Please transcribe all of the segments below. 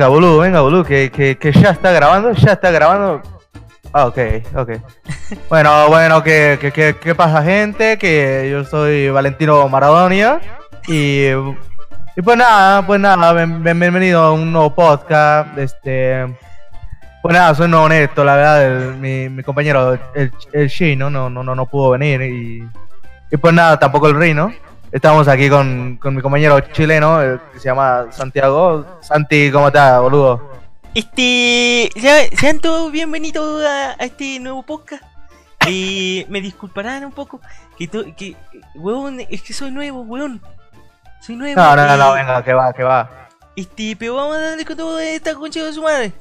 Venga, boludo, venga, boludo, que, que, que ya está grabando, ya está grabando. Ah, ok, ok. Bueno, bueno, ¿qué, qué, qué pasa, gente? Que yo soy Valentino Maradonia. Y, y pues nada, pues nada, bien- bien- bienvenido a un nuevo podcast. Este. Pues nada, soy no honesto, la verdad, mi, mi compañero, el, el no, no, no, no pudo venir. Y, y pues nada, tampoco el Rino. Estamos aquí con, con mi compañero chileno, eh, que se llama Santiago. Santi, ¿cómo estás, boludo? Este, sea- sean todos bienvenidos a, a este nuevo podcast. Y me disculparán un poco, que, to- que, weón, es que soy nuevo, weón. Soy nuevo. No, no, no, no, venga, que va, que va. Este, pero vamos a darle con todo esta concha de su madre.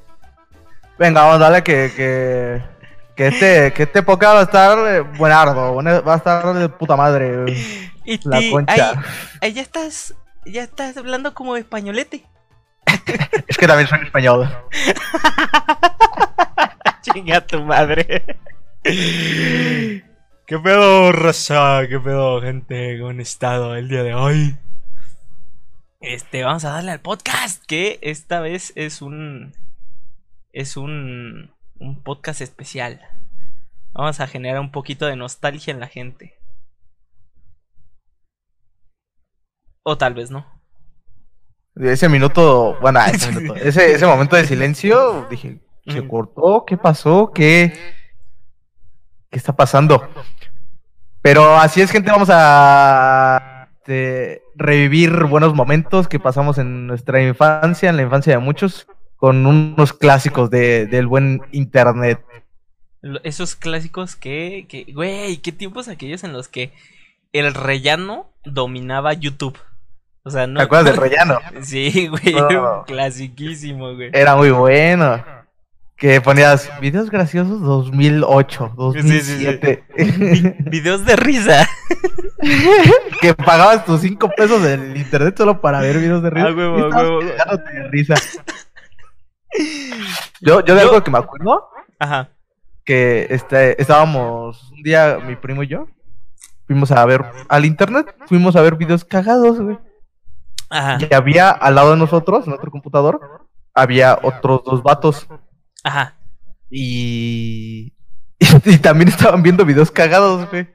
Venga, vamos a darle que, que, que este, que este podcast va a estar eh, buenardo, buena- va a estar de puta madre. Este, La concha. Ahí, ahí ya estás, ya estás hablando como españolete. Es que también soy español. Chinga tu madre. ¿Qué pedo, raza? ¿Qué pedo, gente? ¿Cómo han estado el día de hoy? Este, vamos a darle al podcast, que esta vez es un. Es un. Un podcast especial. Vamos a generar un poquito de nostalgia en la gente. O tal vez no. Ese minuto, bueno, ese, minuto, ese, ese momento de silencio, dije, ¿se cortó? ¿Qué pasó? ¿Qué, qué está pasando? Pero así es, gente, vamos a este, revivir buenos momentos que pasamos en nuestra infancia, en la infancia de muchos, con unos clásicos de, del buen internet. Esos clásicos que, que, güey, qué tiempos aquellos en los que el rellano dominaba YouTube. O sea, no. ¿Te acuerdas del rellano? Sí, güey, No. clasiquísimo, güey. Era muy bueno. Que ponías videos graciosos 2008, Sí, sí, sí. 2007. Vi- videos de risa. que pagabas tus 5 pesos del internet solo para ver videos de risa. Ah, huevo, huevo. de risa. Yo, yo de Yo- algo que me acuerdo, Ajá. que este, estábamos un día, mi primo y yo, fuimos a ver al internet, fuimos a ver videos cagados, güey. Ajá. Y había al lado de nosotros, en otro computador, había otros dos vatos. Ajá. Y, y, también estaban viendo videos cagados, güey.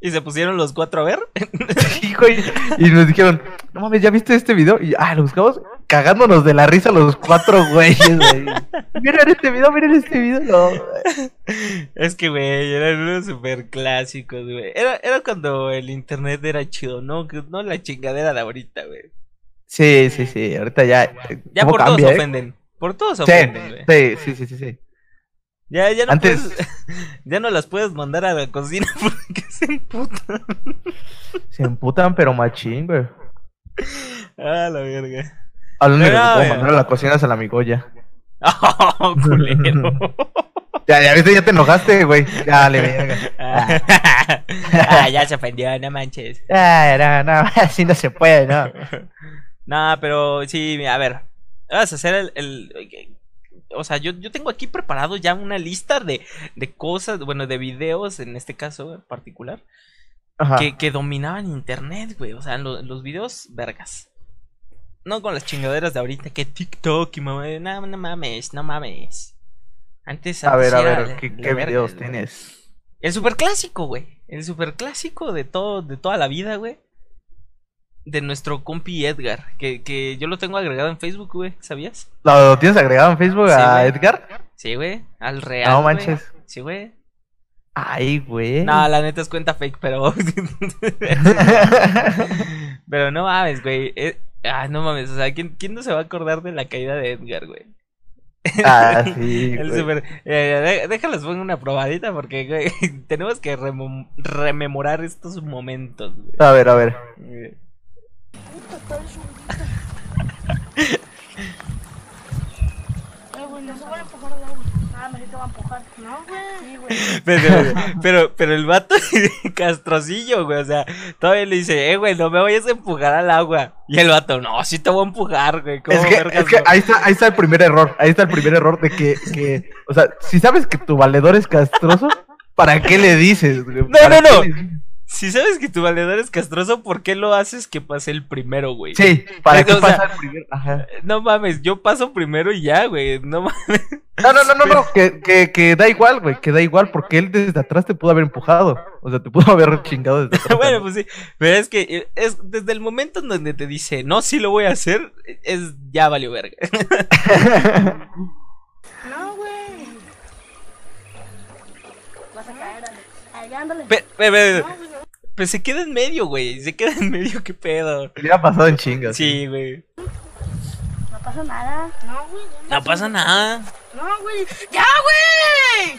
¿Y se pusieron los cuatro a ver? Sí, güey. Y nos dijeron, no mames, ¿ya viste este video? Y ah, lo buscamos cagándonos de la risa los cuatro güeyes, güey. Miren este video, miren este video. No. Es que, güey, eran unos super clásicos, güey. Era, era cuando el internet era chido, ¿no? No la chingadera de ahorita, güey. Sí, sí, sí. Ahorita ya. eh, Ya ¿cómo por cambia, todos eh? ofenden. Por todos Sí, ofenden, güey. sí, sí, sí, sí, sí. Ya, ya no Antes- puedes, ya no las puedes mandar a la cocina porque se emputan. Se emputan, pero machín, güey. Ah, la verga. Al único que puedo mandar a la cocina es a la migoya. Oh, culero. Ya, ya viste, ya te enojaste, güey. Dale, verga. ah, ya se ofendió, no manches. Ah, no, no, así no se puede, ¿no? No, pero sí, a ver. Vas a hacer el. el- o sea, yo, yo tengo aquí preparado ya una lista de, de cosas, bueno, de videos en este caso en particular, que, que dominaban internet, güey. O sea, lo- los videos, vergas. No con las chingaderas de ahorita, que TikTok y mamá. No, no mames, no mames. Antes. A ver, a ver, ¿qué, videos tienes? El superclásico, güey. El superclásico de todo, de toda la vida, güey. De nuestro compi Edgar. Que, que yo lo tengo agregado en Facebook, güey. ¿Sabías? ¿Lo tienes agregado en Facebook Sí, a. Edgar? Sí, güey. Al real. No manches. Sí, güey. Ay, güey. No, la neta es cuenta fake, pero. pero no mames, güey. Eh, Ah, no mames. O sea, ¿quién, ¿quién no se va a acordar de la caída de Edgar, güey? Ah, sí. El super. eh, déjalos pongo una probadita porque, güey, tenemos que rememorar estos momentos, güey. A ver, a ver. Pero, pero, pero el vato castrocillo, güey. O sea, todavía le dice, eh, güey, no me vayas a empujar al agua. Y el vato, no, sí te voy a empujar, güey. ¿cómo Es que, vergas es que no?" ahí está, ahí está el primer error. Ahí está el primer error de que, que, o sea, si sabes que tu valedor es castroso, ¿para qué le dices? güey? No, ¿Para no, no. Si sabes que tu valedor es castroso, ¿por qué lo haces que pase el primero, güey? Sí, ¿para qué pasa el primer? Ajá. No mames, yo paso primero y ya, güey. No mames. No, no, no, no, no, que, que, que da igual, güey, que da igual, porque él desde atrás te pudo haber empujado. O sea, te pudo haber chingado desde atrás. bueno, pues sí. Pero es que eh, es desde el momento en donde te dice, no, sí lo voy a hacer, es ya valió verga. No, güey. Vas a caer, Ale. Ahí, ándale. Pe- pe- pe- No, güey, Pues se queda en medio, güey. Se queda en medio, qué pedo. Hubiera pasado en chingas. Sí, güey. No pasa nada. No, güey. No pasa nada. No, güey. ¡Ya, güey!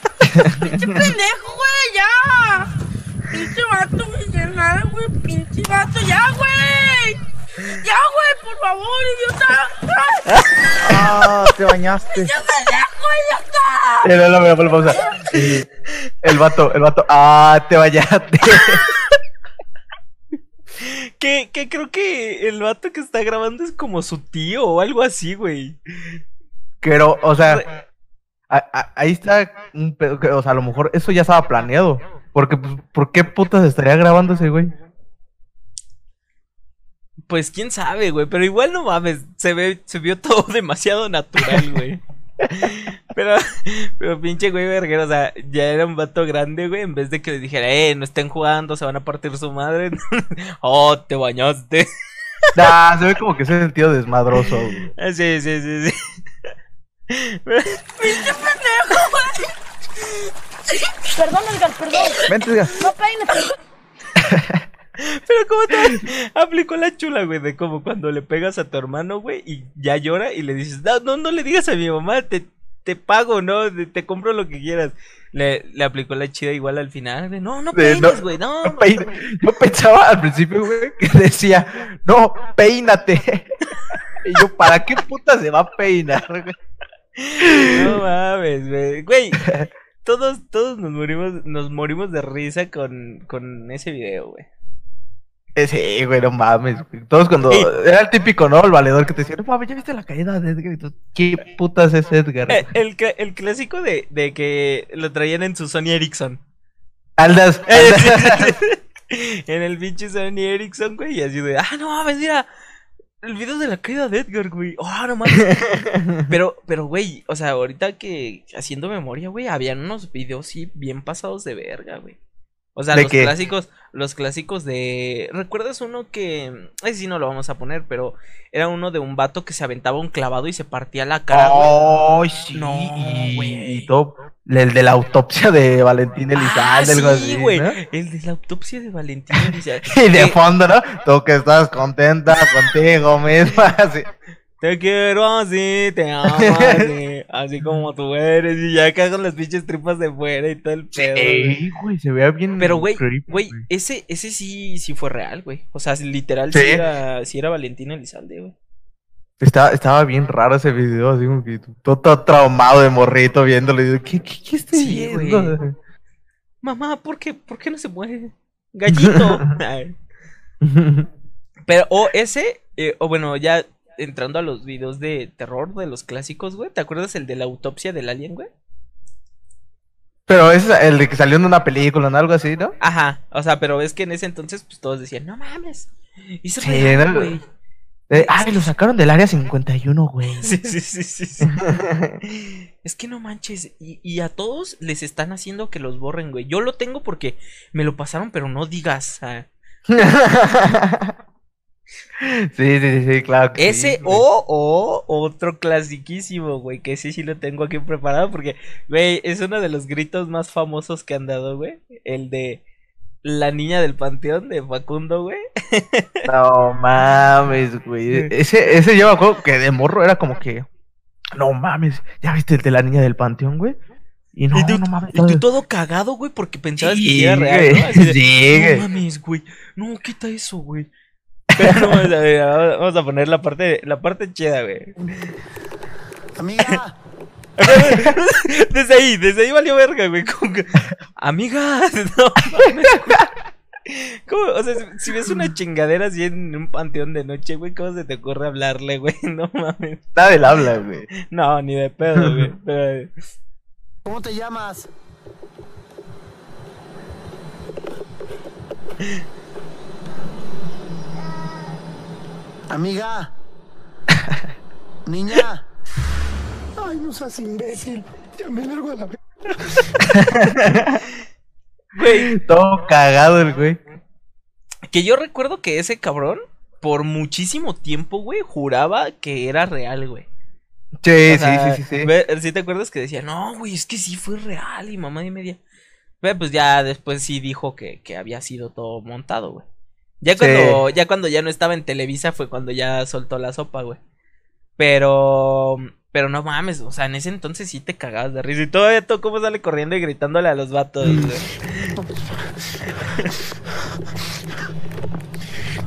¡Pinche pendejo, güey! ¡Ya! ¡Pinche vato, güey! ¡Ya nada, güey! ¡Pinche vato! ¡Ya, güey! ¡Ya, güey! ¡Por favor, idiota! ¡Ah! Ah, te bañaste. ¡Ya pendejo, idiota! Y El vato, el vato, ah, te vayaste. Que, que creo que el vato que está grabando es como su tío o algo así, güey. Pero, o sea, a- a- ahí está un pedo, que, o sea, a lo mejor eso ya estaba planeado. Porque, pues, ¿por qué putas estaría grabando ese güey? Pues quién sabe, güey. Pero igual no mames. Se ve, se vio todo demasiado natural, güey. Pero, pero pinche güey verguero, o sea, ya era un vato grande, güey, en vez de que le dijera, eh, no estén jugando, se van a partir su madre. oh, te bañaste. Nah, se ve como que ese sentido desmadroso. güey. Ah, Sí, sí, sí, sí. ¡Pinche pendejo, güey! Perdón, Edgar, perdón. Vente, diga. No peines. Pero como te aplicó la chula, güey, de como cuando le pegas a tu hermano, güey, y ya llora y le dices, no, no, no le digas a mi mamá, te, te pago, ¿no? Te, te compro lo que quieras. Le, le aplicó la chida igual al final, de, no, no no- peines, güey, no. No peine- Yo pensaba al principio, güey, que decía, no, peínate. Y yo, ¿para qué puta se va a peinar? güey? No mames, güey. Güey, todos, todos nos morimos, nos morimos de risa con, con ese video, güey. Sí, güey, no mames. güey. Todos cuando. Sí. Era el típico, ¿no? El valedor que te decía, no mames, ¿ya viste la caída de Edgar? Y tú, ¿Qué putas es Edgar? Eh, el, el clásico de, de que lo traían en su Sony Ericsson. Aldas. Eh, Aldas. en el pinche Sony Ericsson, güey, y así de, ah, no mames, mira, el video de la caída de Edgar, güey, ah, no mames. Pero, pero, güey, o sea, ahorita que haciendo memoria, güey, habían unos videos, sí, bien pasados de verga, güey. O sea, ¿De los qué? clásicos, los clásicos de... ¿Recuerdas uno que... Ese sí no lo vamos a poner, pero era uno de un vato que se aventaba un clavado y se partía la cara. Ay, sí. No, y, todo. El de la autopsia de Valentín Ah, Elizalde, algo sí, güey. ¿no? El de la autopsia de Valentín Elizalde. Y de Eh, fondo, ¿no? Tú que estás contenta contigo misma. Así. Te quiero así, te amo así, así como tú eres. Y ya cagan las pinches tripas de fuera y todo el pedo. güey. Sí, güey, se vea bien. Pero, güey, güey, ese, ese sí, sí fue real, güey. O sea, literal, Sí. sí, era, sí era Valentín Elizalde, güey. Estaba, estaba bien raro ese video, así como que todo, todo traumado de morrito viéndolo. Y digo, ¿qué, qué, qué estoy Sí, viendo? Mamá, ¿por qué, ¿por qué no se muere? Gallito. Pero, o ese, eh, o bueno, ya entrando a los videos de terror de los clásicos, güey. ¿Te acuerdas el de la autopsia del alien, güey? Pero es el de que salió en una película, ¿no? Algo así, ¿no? Ajá, o sea, pero es que en ese entonces, pues todos decían, no mames. Hizo Sí, real, ¿no? güey. Eh, ay, lo sacaron del área 51, güey. Sí, sí, sí, sí, sí. Es que no manches. Y, y a todos les están haciendo que los borren, güey. Yo lo tengo porque me lo pasaron, pero no digas. ah. sí, sí, sí, sí, claro. que Ese sí, o, o otro clasiquísimo, güey. Que ese sí lo tengo aquí preparado porque, güey, es uno de los gritos más famosos que han dado, güey. El de la niña del panteón de Facundo, güey. No mames, güey. Ese, ese yo me acuerdo que de morro era como que. No mames, ¿ya viste el de la niña del panteón, güey? Y no, y tú, no mames. y tú todo cagado, güey, porque pensabas que Sí, era real, ¿no? Así de, sí, no mames, güey. No, quita eso, güey. Pero no, vamos a, ver, vamos a poner la parte, la parte chida, güey. Amiga, Desde ahí, desde ahí valió verga, güey. Como que, amigas, no. O sea, si, si ves una chingadera así en un panteón de noche, güey, ¿cómo se te ocurre hablarle, güey? No mames. Nadie le habla, güey. No, ni de pedo, güey. Pero, ¿cómo te llamas? Amiga. Niña. Ay, no seas imbécil. Ya me largo a la vez. Güey, Todo cagado el güey. que yo recuerdo que ese cabrón, por muchísimo tiempo, güey, juraba que era real, güey. Sí, O sea, sí, sí, sí, sí. ¿sí te acuerdas que decía, no, güey, es que sí fue real y mamá y media? Pero pues ya después sí dijo que, que había sido todo montado, güey. Ya Sí. cuando, ya cuando ya no estaba en Televisa fue cuando ya soltó la sopa, güey. Pero, pero no mames, o sea, en ese entonces sí te cagabas de risa. Y todavía todo cómo sale corriendo y gritándole a los vatos, güey.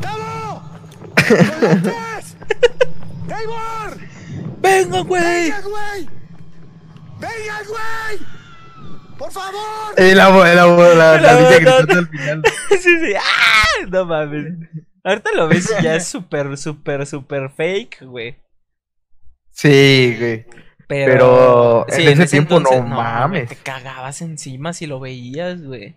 ¡Tavo! ¡Coyotes! ¡Eivor! ¡Venga, güey! ¡Venga, güey! ¡Venga, güey! ¡Por favor! Amo, la, la La niña gritando al final. sí, sí. ¡Ah! No mames. Ahorita lo ves y ya es súper, súper, súper fake, güey. Sí, güey. Pero, Pero en ese tiempo no mames. Te cagabas encima si lo veías, güey.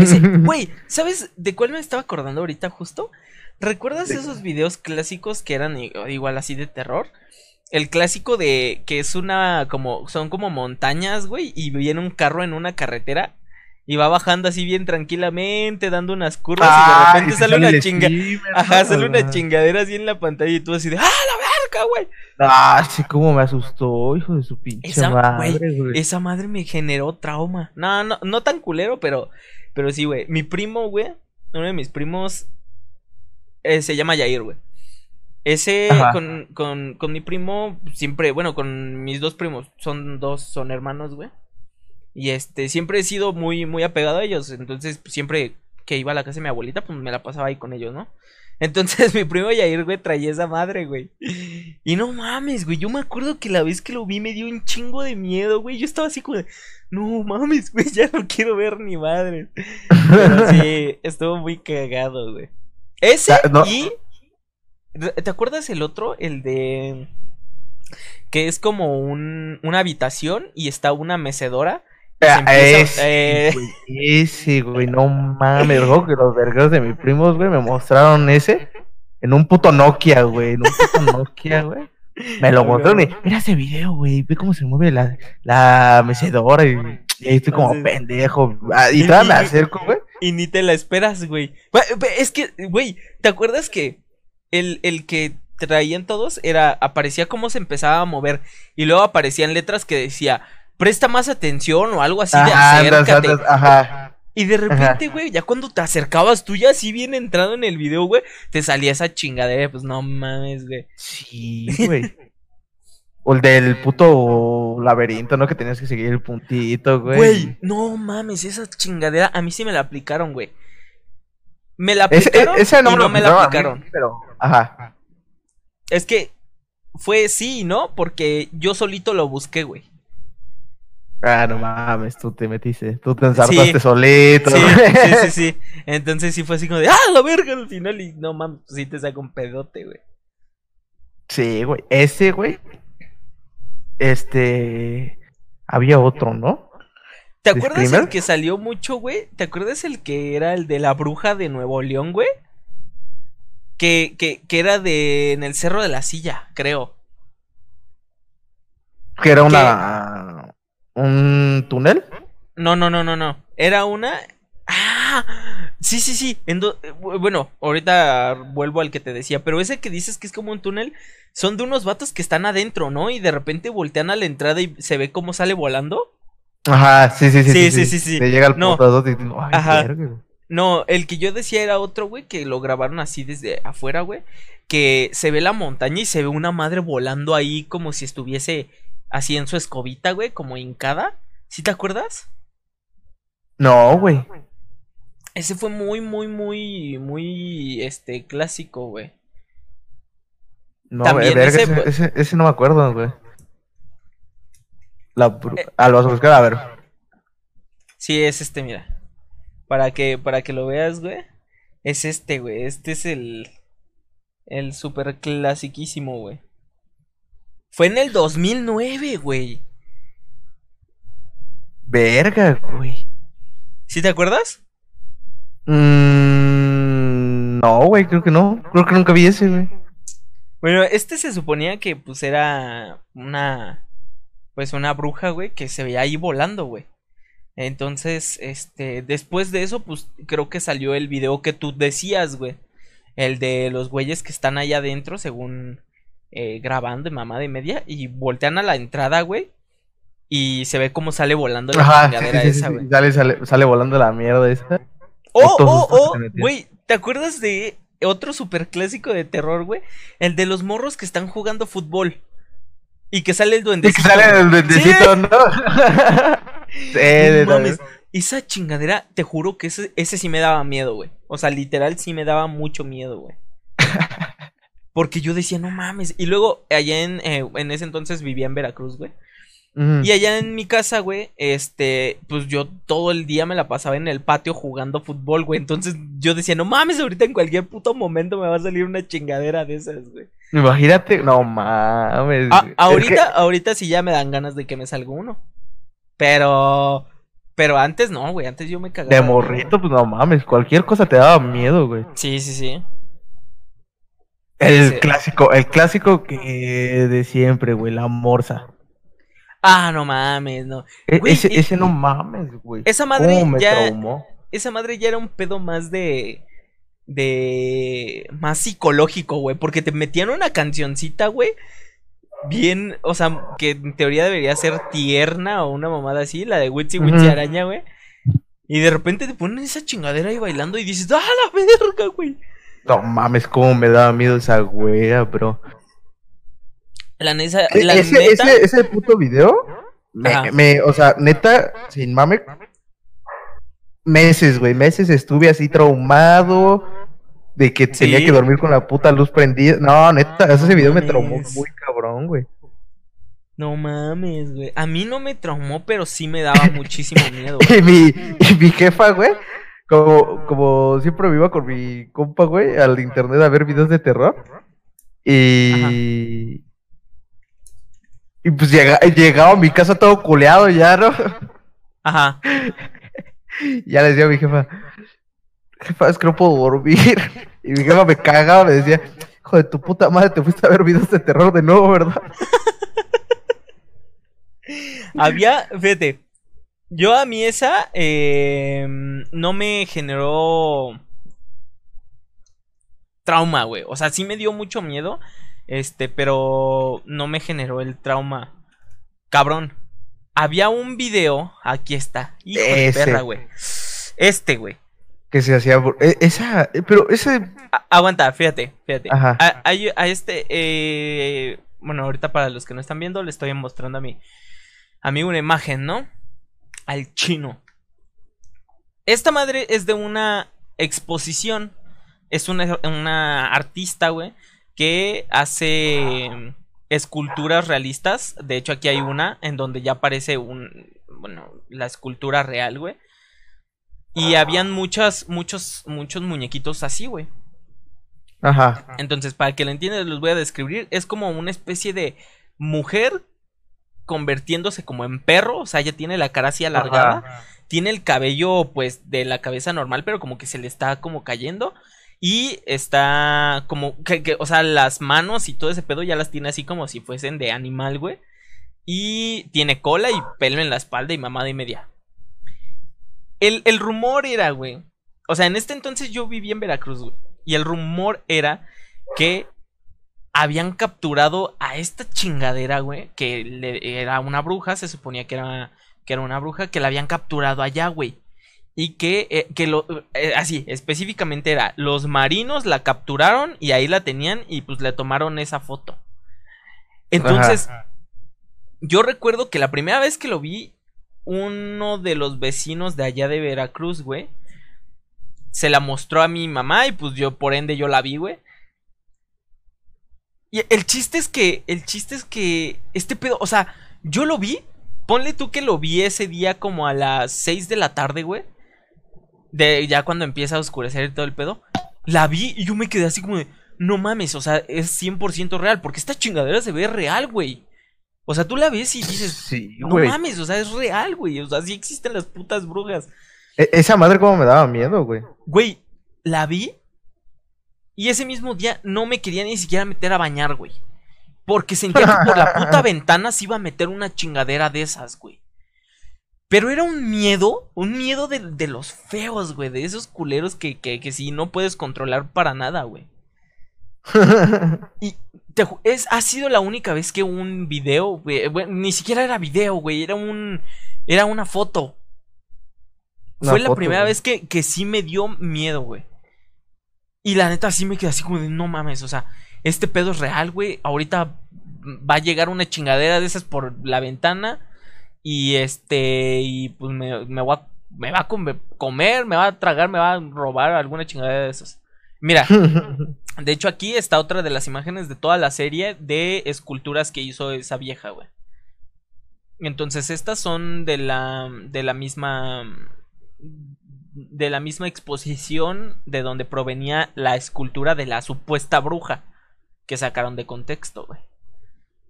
Ese- Güey, ¿sabes de cuál me estaba acordando ahorita justo? ¿Recuerdas ¿De esos videos clásicos que eran igual así de terror? El clásico de que es una como son como montañas, güey, y viene un carro en una carretera y va bajando así bien tranquilamente, dando unas curvas y de repente sí sale una chinga. Ajá, sale una chingadera así en la pantalla y tú así de ¡Ah, la verga, güey! Ah, sí, cómo me asustó, hijo de su pinche Esa, madre, güey, güey. esa madre me generó trauma. No, no, no tan culero, pero, pero sí, güey. Mi primo, güey, uno de mis primos, eh, se llama Yair, güey. Ese, con, con, con mi primo, siempre, bueno, con mis dos primos, son dos, son hermanos, güey. Y este, siempre he sido muy, muy apegado a ellos. Entonces, pues, siempre que iba a la casa de mi abuelita, pues me la pasaba ahí con ellos, ¿no? Entonces mi primo Yair, güey, traía esa madre, güey. Y no mames, güey. Yo me acuerdo que la vez que lo vi me dio un chingo de miedo, güey. Yo estaba así como de, no mames, güey, ya no quiero ver ni madre. Pero sí, estuvo muy cagado, güey. Ese Ah, no. y. ¿Te acuerdas el otro? El de. Que es como un, una habitación y está una mecedora. Ah, empieza- ese, eh, güey, ese, güey, no mames, que los vergas de mis primos, güey, me mostraron ese en un puto Nokia, güey, en un puto Nokia, güey. Me lo mostraron y, mira ese video, güey, ve cómo se mueve la, la mecedora y, y ahí estoy como Entonces- pendejo. Ah, Y todavía me acerco, güey. Y ni te la esperas, güey. Güey, Es que, güey, ¿te acuerdas que el, el que traían todos era, aparecía cómo se empezaba a mover y luego aparecían letras que decía, presta más atención o algo así de Ajá, andas, andas, ajá. Y de repente, güey, ya cuando te acercabas tú ya así bien entrado en el video, güey, te salía esa chingadera, pues no mames, güey. Sí, güey. O el del puto laberinto, ¿no? Que tenías que seguir el puntito, güey. Güey, no mames, esa chingadera a mí sí me la aplicaron, güey. Me la aplicaron ese no y me no lo me la aplicaron mí, pero, ajá. Es que fue sí y no, porque yo solito lo busqué, güey. Ah, no mames, tú te metiste, tú te ensartaste Sí. solito. Sí, sí, sí, sí. Entonces sí fue así como de, ¡ah, la verga! Al final, y no mames, pues sí te saca un pedote, güey. Sí, güey. Ese, güey. Este. Había otro, ¿no? ¿Te ¿De acuerdas el que salió mucho, güey? ¿Te acuerdas el que era el de la bruja de Nuevo León, güey? Que, que, que era de en el Cerro de la Silla, creo. Que era una. Un túnel. No, no, no, no, no. Era una. ¡Ah! Sí, sí, sí. En do- eh, bu- Bueno, ahorita vuelvo al que te decía. Pero ese que dices que es como un túnel. Son de unos vatos que están adentro, ¿no? Y de repente voltean a la entrada y se ve cómo sale volando. Ajá, sí, sí, sí. Sí, sí, sí, sí. Te llega el No. y dices, ay, Ajá. verga. No, el que yo decía era otro, güey, que lo grabaron así desde afuera, güey. Que se ve la montaña y se ve una madre volando ahí como si estuviese así en su escobita, güey, como hincada. ¿Sí te acuerdas? No, güey. Ese fue muy, muy, muy, muy, este, clásico, güey. No, También verga, ese- ese, ese, ese no me acuerdo, güey. La Eh. Ah, lo vas a buscar, a ver. Sí, es este, mira. Para que, para que lo veas, güey. Es este, güey. Este es el, el super clasiquísimo, güey. Fue en el 2009, güey. Verga, güey. ¿Sí te acuerdas? Mm, No, güey, creo que no. Creo que nunca vi ese, güey. Bueno, este se suponía que pues era una pues una bruja, güey, que se veía ahí volando, güey. Entonces, este, después de eso, pues creo que salió el video que tú decías, güey. El de los güeyes que están ahí adentro, según eh, grabando de mamá de media, y voltean a la entrada, güey. Y se ve cómo sale volando la Ajá, sí, chingadera sí, sí, esa, sí, güey. Sale, sale, sale volando la mierda esa. Oh, oh, oh, güey, ¿te acuerdas de otro super clásico de terror, güey? El de los morros que están jugando fútbol. Y que sale el Sí, duendecito. que sale el duendecito, ¿no? sí, No de mames, esa chingadera, te juro que ese, ese sí me daba miedo, güey. O sea, literal sí me daba mucho miedo, güey. Porque yo decía, no mames. Y luego, allá en, eh, en ese entonces vivía en Veracruz, güey. Y allá en mi casa, güey, este, pues yo todo el día me la pasaba en el patio jugando fútbol, güey. Entonces yo decía, no mames, ahorita en cualquier puto momento me va a salir una chingadera de esas, güey. Imagínate, no mames. Ah. Es ahorita, ahorita sí ya me dan ganas de que me salga uno. Pero, pero antes no, güey. Antes yo me cagaba. de morrito, pues no mames. Cualquier cosa te daba miedo, güey. Sí, sí, sí. El Sí. clásico, el clásico que de siempre, güey, la morsa. Ah, no mames, no. E- Güey, ese, ese no mames, güey. Esa madre ¿Cómo me ya- traumó? Esa madre ya era un pedo más de. de. más psicológico, güey. Porque te metían una cancioncita, güey. Bien, o sea, que en teoría debería ser tierna o una mamada así, la de Witsy Witsy. Araña, güey. Y de repente te ponen esa chingadera ahí bailando y dices, ¡ah, la verga, güey! No mames, cómo me daba miedo esa güera, bro. La, E- la ese, neta. ese, ese puto video, me, me- o sea, neta, sin mame, meses, güey, meses estuve así traumado de que tenía que dormir con la puta luz prendida. No, neta, ese video me traumó muy cabrón, güey. No mames, güey. A mí no me traumó, pero sí me daba muchísimo miedo. Y mi, y mi jefa, güey, como, como siempre iba con mi compa, güey, al internet a ver videos de terror. Y. Y pues llega, llegaba a mi casa todo culeado ya, ¿no? Ajá. Ya le decía a mi jefa, jefa, es que no puedo dormir. Y mi jefa me cagaba, me decía, hijo de tu puta madre, te fuiste a ver videos de terror de nuevo, ¿verdad? Había, fíjate, yo a mí esa eh, no me generó trauma, güey. O sea, sí me dio mucho miedo, este, pero no me generó el trauma. Cabrón. Había un video, aquí está, hijo de perra, güey. Este, güey. Que se hacía. e- Esa. Pero ese. A- Aguanta, fíjate, fíjate. Ajá. A, este, eh, bueno, ahorita para los que no están viendo, le estoy mostrando a mi a mí una imagen, ¿no? Al chino. Esta madre es de una exposición. Es una, una artista, güey, que hace mm, esculturas realistas. De hecho, aquí hay una en donde ya aparece un, bueno, la escultura real, güey. Y habían muchas, muchos, muchos muñequitos así, güey. Ajá. Entonces, para que lo entiendan, los voy a describir. Es como una especie de mujer convirtiéndose como en perro. O sea, ella tiene la cara así alargada. Tiene el cabello, pues, de la cabeza normal, pero como que se le está como cayendo. Y está como, que, o sea, las manos y todo ese pedo ya las tiene así como si fuesen de animal, güey. Y tiene cola y pelo en la espalda y mamada y media. El, el rumor era, güey. O sea, en este entonces yo vivía en Veracruz, güey. Y el rumor era que habían capturado a esta chingadera, güey. Que le- era una bruja, se suponía que era, que era una bruja, que la habían capturado allá, güey. Y que, eh, que lo, eh, así, específicamente era, los marinos la capturaron y ahí la tenían y pues le tomaron esa foto. Entonces, yo recuerdo que la primera vez que lo vi, uno de los vecinos de allá de Veracruz, güey, se la mostró a mi mamá y pues yo, por ende, yo la vi, güey. Y el chiste es que, el chiste es que este pedo, o sea, yo lo vi, ponle tú que lo vi ese día como a las 6 de la tarde, güey. De ya cuando empieza a oscurecer todo el pedo. La vi y yo me quedé así como de, no mames, o sea, es 100% real, porque esta chingadera se ve real, güey. O sea, tú la ves y dices, Sí, no mames, o sea, es real, güey. O sea, sí existen las putas brujas. E- esa madre como me daba miedo, güey. Güey, la vi Y ese mismo día no me quería ni siquiera meter a bañar, güey. Porque sentía que por la puta ventana se iba a meter una chingadera de esas, güey. Pero era un miedo, un miedo de, de los feos, güey. De esos culeros que, que, que sí no puedes controlar para nada, güey. Y te es, ha sido la única vez que un video, güey, bueno, ni siquiera era video, güey, era un, era una foto. Una Fue la primera güey. vez que, que sí me dio miedo, güey. Y la neta sí me quedé así como de, no mames, o sea, este pedo es real, güey. Ahorita va a llegar una chingadera de esas por la ventana. Y este, y pues me, me, voy a- me va a come- comer, me va a tragar, me va a robar alguna chingadera de esas. Mira, de hecho, aquí está otra de las imágenes de toda la serie de esculturas que hizo esa vieja, güey. Entonces, estas son de la. de la misma. de la misma exposición de donde provenía la escultura de la supuesta bruja. Que sacaron de contexto, güey.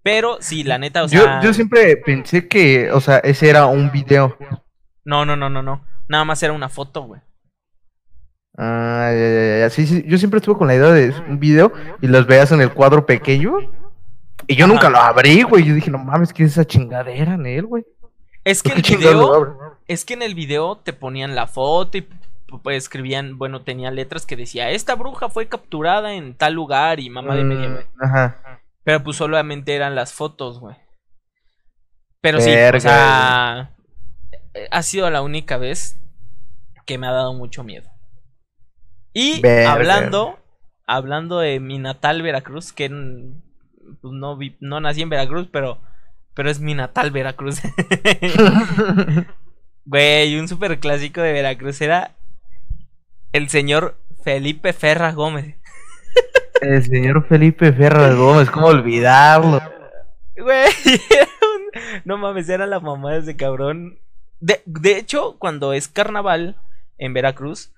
Pero sí, la neta, o yo, sea. yo siempre pensé que, o sea, ese era un video. No, no, no, no, no. Nada más era una foto, güey. Ah, ya, ya, ya. Sí, sí, yo siempre estuve con la idea de un video y los veas en el cuadro pequeño. Y yo Ajá. nunca lo abrí, güey. Yo dije, no mames, ¿qué es esa chingadera en él, güey? Es que ¿Por el video. Es que en el video te ponían la foto y pues, escribían, bueno, tenía letras que decía, esta bruja fue capturada en tal lugar y mamá de media. Mm, Ajá. Pero pues solamente eran las fotos, güey. Pero sí, o sea, ha sido la única vez que me ha dado mucho miedo. Y Verga. hablando, hablando de mi natal Veracruz, que mm, pues, no, vi- no nací en Veracruz, pero, pero es mi natal Veracruz. Güey, un super clásico de Veracruz era el señor Felipe Ferra Gómez. El señor Felipe Ferraz Gómez, ¿cómo olvidarlo? Güey, no mames, era la mamá de ese cabrón. De, de hecho, cuando es carnaval en Veracruz,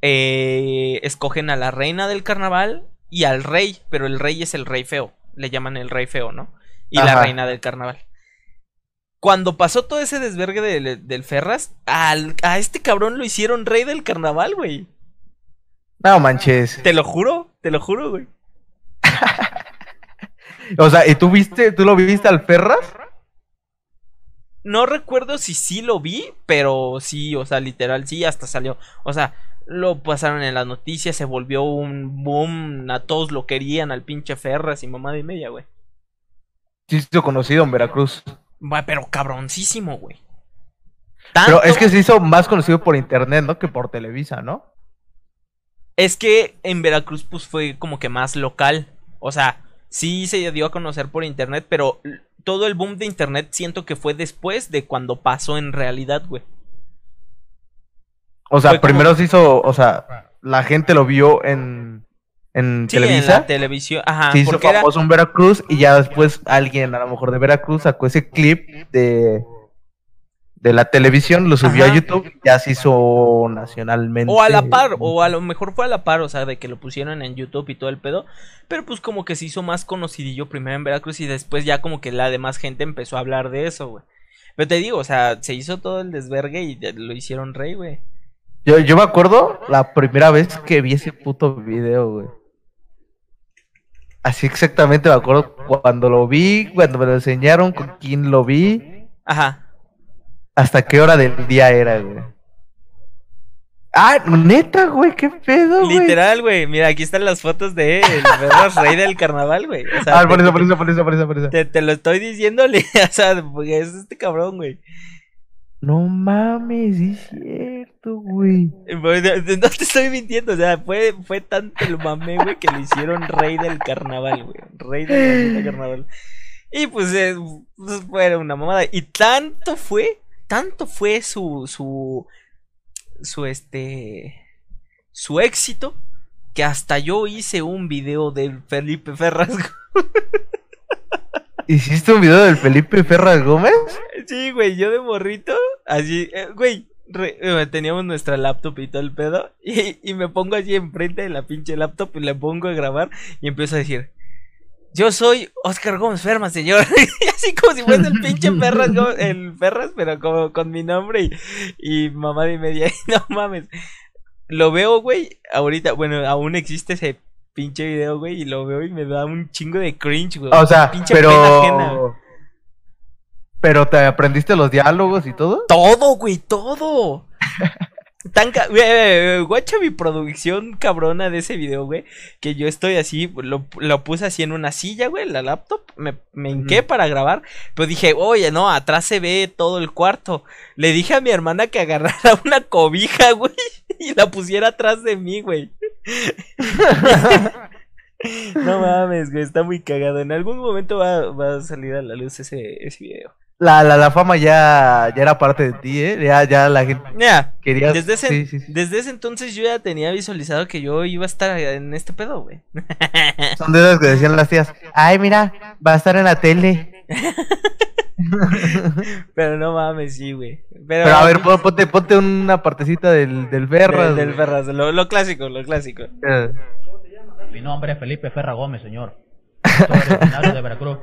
eh, escogen a la reina del carnaval y al rey, pero el rey es el rey feo. Le llaman el rey feo, ¿no? Y la reina del carnaval. Cuando pasó todo ese desvergue del, del Ferras, al- a este cabrón lo hicieron rey del carnaval, güey. No manches. Te lo juro, te lo juro, güey. O sea, ¿y tú viste, tú lo viste al Ferraz? No recuerdo si sí lo vi, pero sí, o sea, literal, sí, hasta salió. O sea, lo pasaron en las noticias, se volvió un boom, a todos lo querían, al pinche Ferras y mamá de media, güey. Sí, hizo conocido en Veracruz. Bueno, Pero cabroncísimo, güey. Pero es que se hizo más conocido por internet, ¿no? Que por Televisa, ¿no? Es que en Veracruz, pues fue como que más local. O sea, sí se dio a conocer por internet, pero todo el boom de internet siento que fue después de cuando pasó en realidad, güey. O sea, Fue como- primero se hizo, o sea, la gente lo vio en, en Sí, en Televisa. la televisión. Ajá, se hizo porque era. famoso en Veracruz y ya después alguien, a lo mejor de Veracruz, sacó ese clip de, de la televisión, lo subió Ajá. a YouTube ya se hizo nacionalmente. O a la par, o a lo mejor fue a la par, o sea, de que lo pusieron en YouTube y todo el pedo. Pero pues como que se hizo más conocidillo primero en Veracruz y después ya como que la demás gente empezó a hablar de eso, güey. Pero te digo, o sea, se hizo todo el desvergue y lo hicieron rey, güey. Yo, yo me acuerdo la primera vez que vi ese puto video, güey. Así exactamente me acuerdo cuando lo vi, cuando me lo enseñaron, con quién lo vi, Ajá. Hasta qué hora del día era, güey. Ah, neta, güey, qué pedo, güey. Literal, güey. Mira, aquí están las fotos de el rey del carnaval, güey. O sea, Ah, por eso, por eso, por eso, por eso, por eso. Te, te lo estoy diciéndole, o sea, porque es este cabrón, güey. No mames, es cierto, güey. No te estoy mintiendo, o sea, fue, fue tanto el mame, güey, que lo hicieron rey del carnaval, güey. Rey del carnaval. Y pues, eh, pues, fue una mamada. Y tanto fue, tanto fue su, su, su, este, su éxito, que hasta yo hice un video del Felipe Ferraz. ¿Hiciste un video del Felipe Ferraz Gómez? Sí, güey, yo de morrito, así, eh, güey, re- eh, teníamos nuestra laptop y todo el pedo, y, y me pongo así enfrente de la pinche laptop y le pongo a grabar y empiezo a decir, yo soy Oscar Gómez Fermas, señor, así como si fuese el pinche Ferras, el Ferras, pero como con mi nombre y, y mamá de media, no mames. lo veo, güey, ahorita, bueno, aún existe ese pinche video, güey, y lo veo y me da un chingo de cringe, güey. O sea, Pinche pena ajena. pero. Pero te aprendiste los diálogos y todo. Todo, güey, todo. Tan ca- güey, guacha mi producción cabrona de ese video, güey. Que yo estoy así, lo, lo puse así en una silla, güey, la laptop. Me, me hinqué para grabar. Pero dije, oye, no, atrás se ve todo el cuarto. Le dije a mi hermana que agarrara una cobija, güey. Y la pusiera atrás de mí, güey. No mames, güey, está muy cagado. En algún momento va, va a salir a la luz ese, ese video. La, la, la fama ya, ya era parte de ti, ¿eh? Ya, ya la gente quería. Desde ese, Sí, sí, sí. desde ese entonces yo ya tenía visualizado que yo iba a estar en este pedo, güey. Son de esas que decían las tías. Ay, mira, va a estar en la tele. Pero no mames, sí, güey. Pero, Pero a ver, pon- ponte, ponte una partecita del, del Ferras. del, del lo, lo clásico, lo clásico. Eh, Mi nombre es Felipe Ferra Gómez, señor. De Veracruz.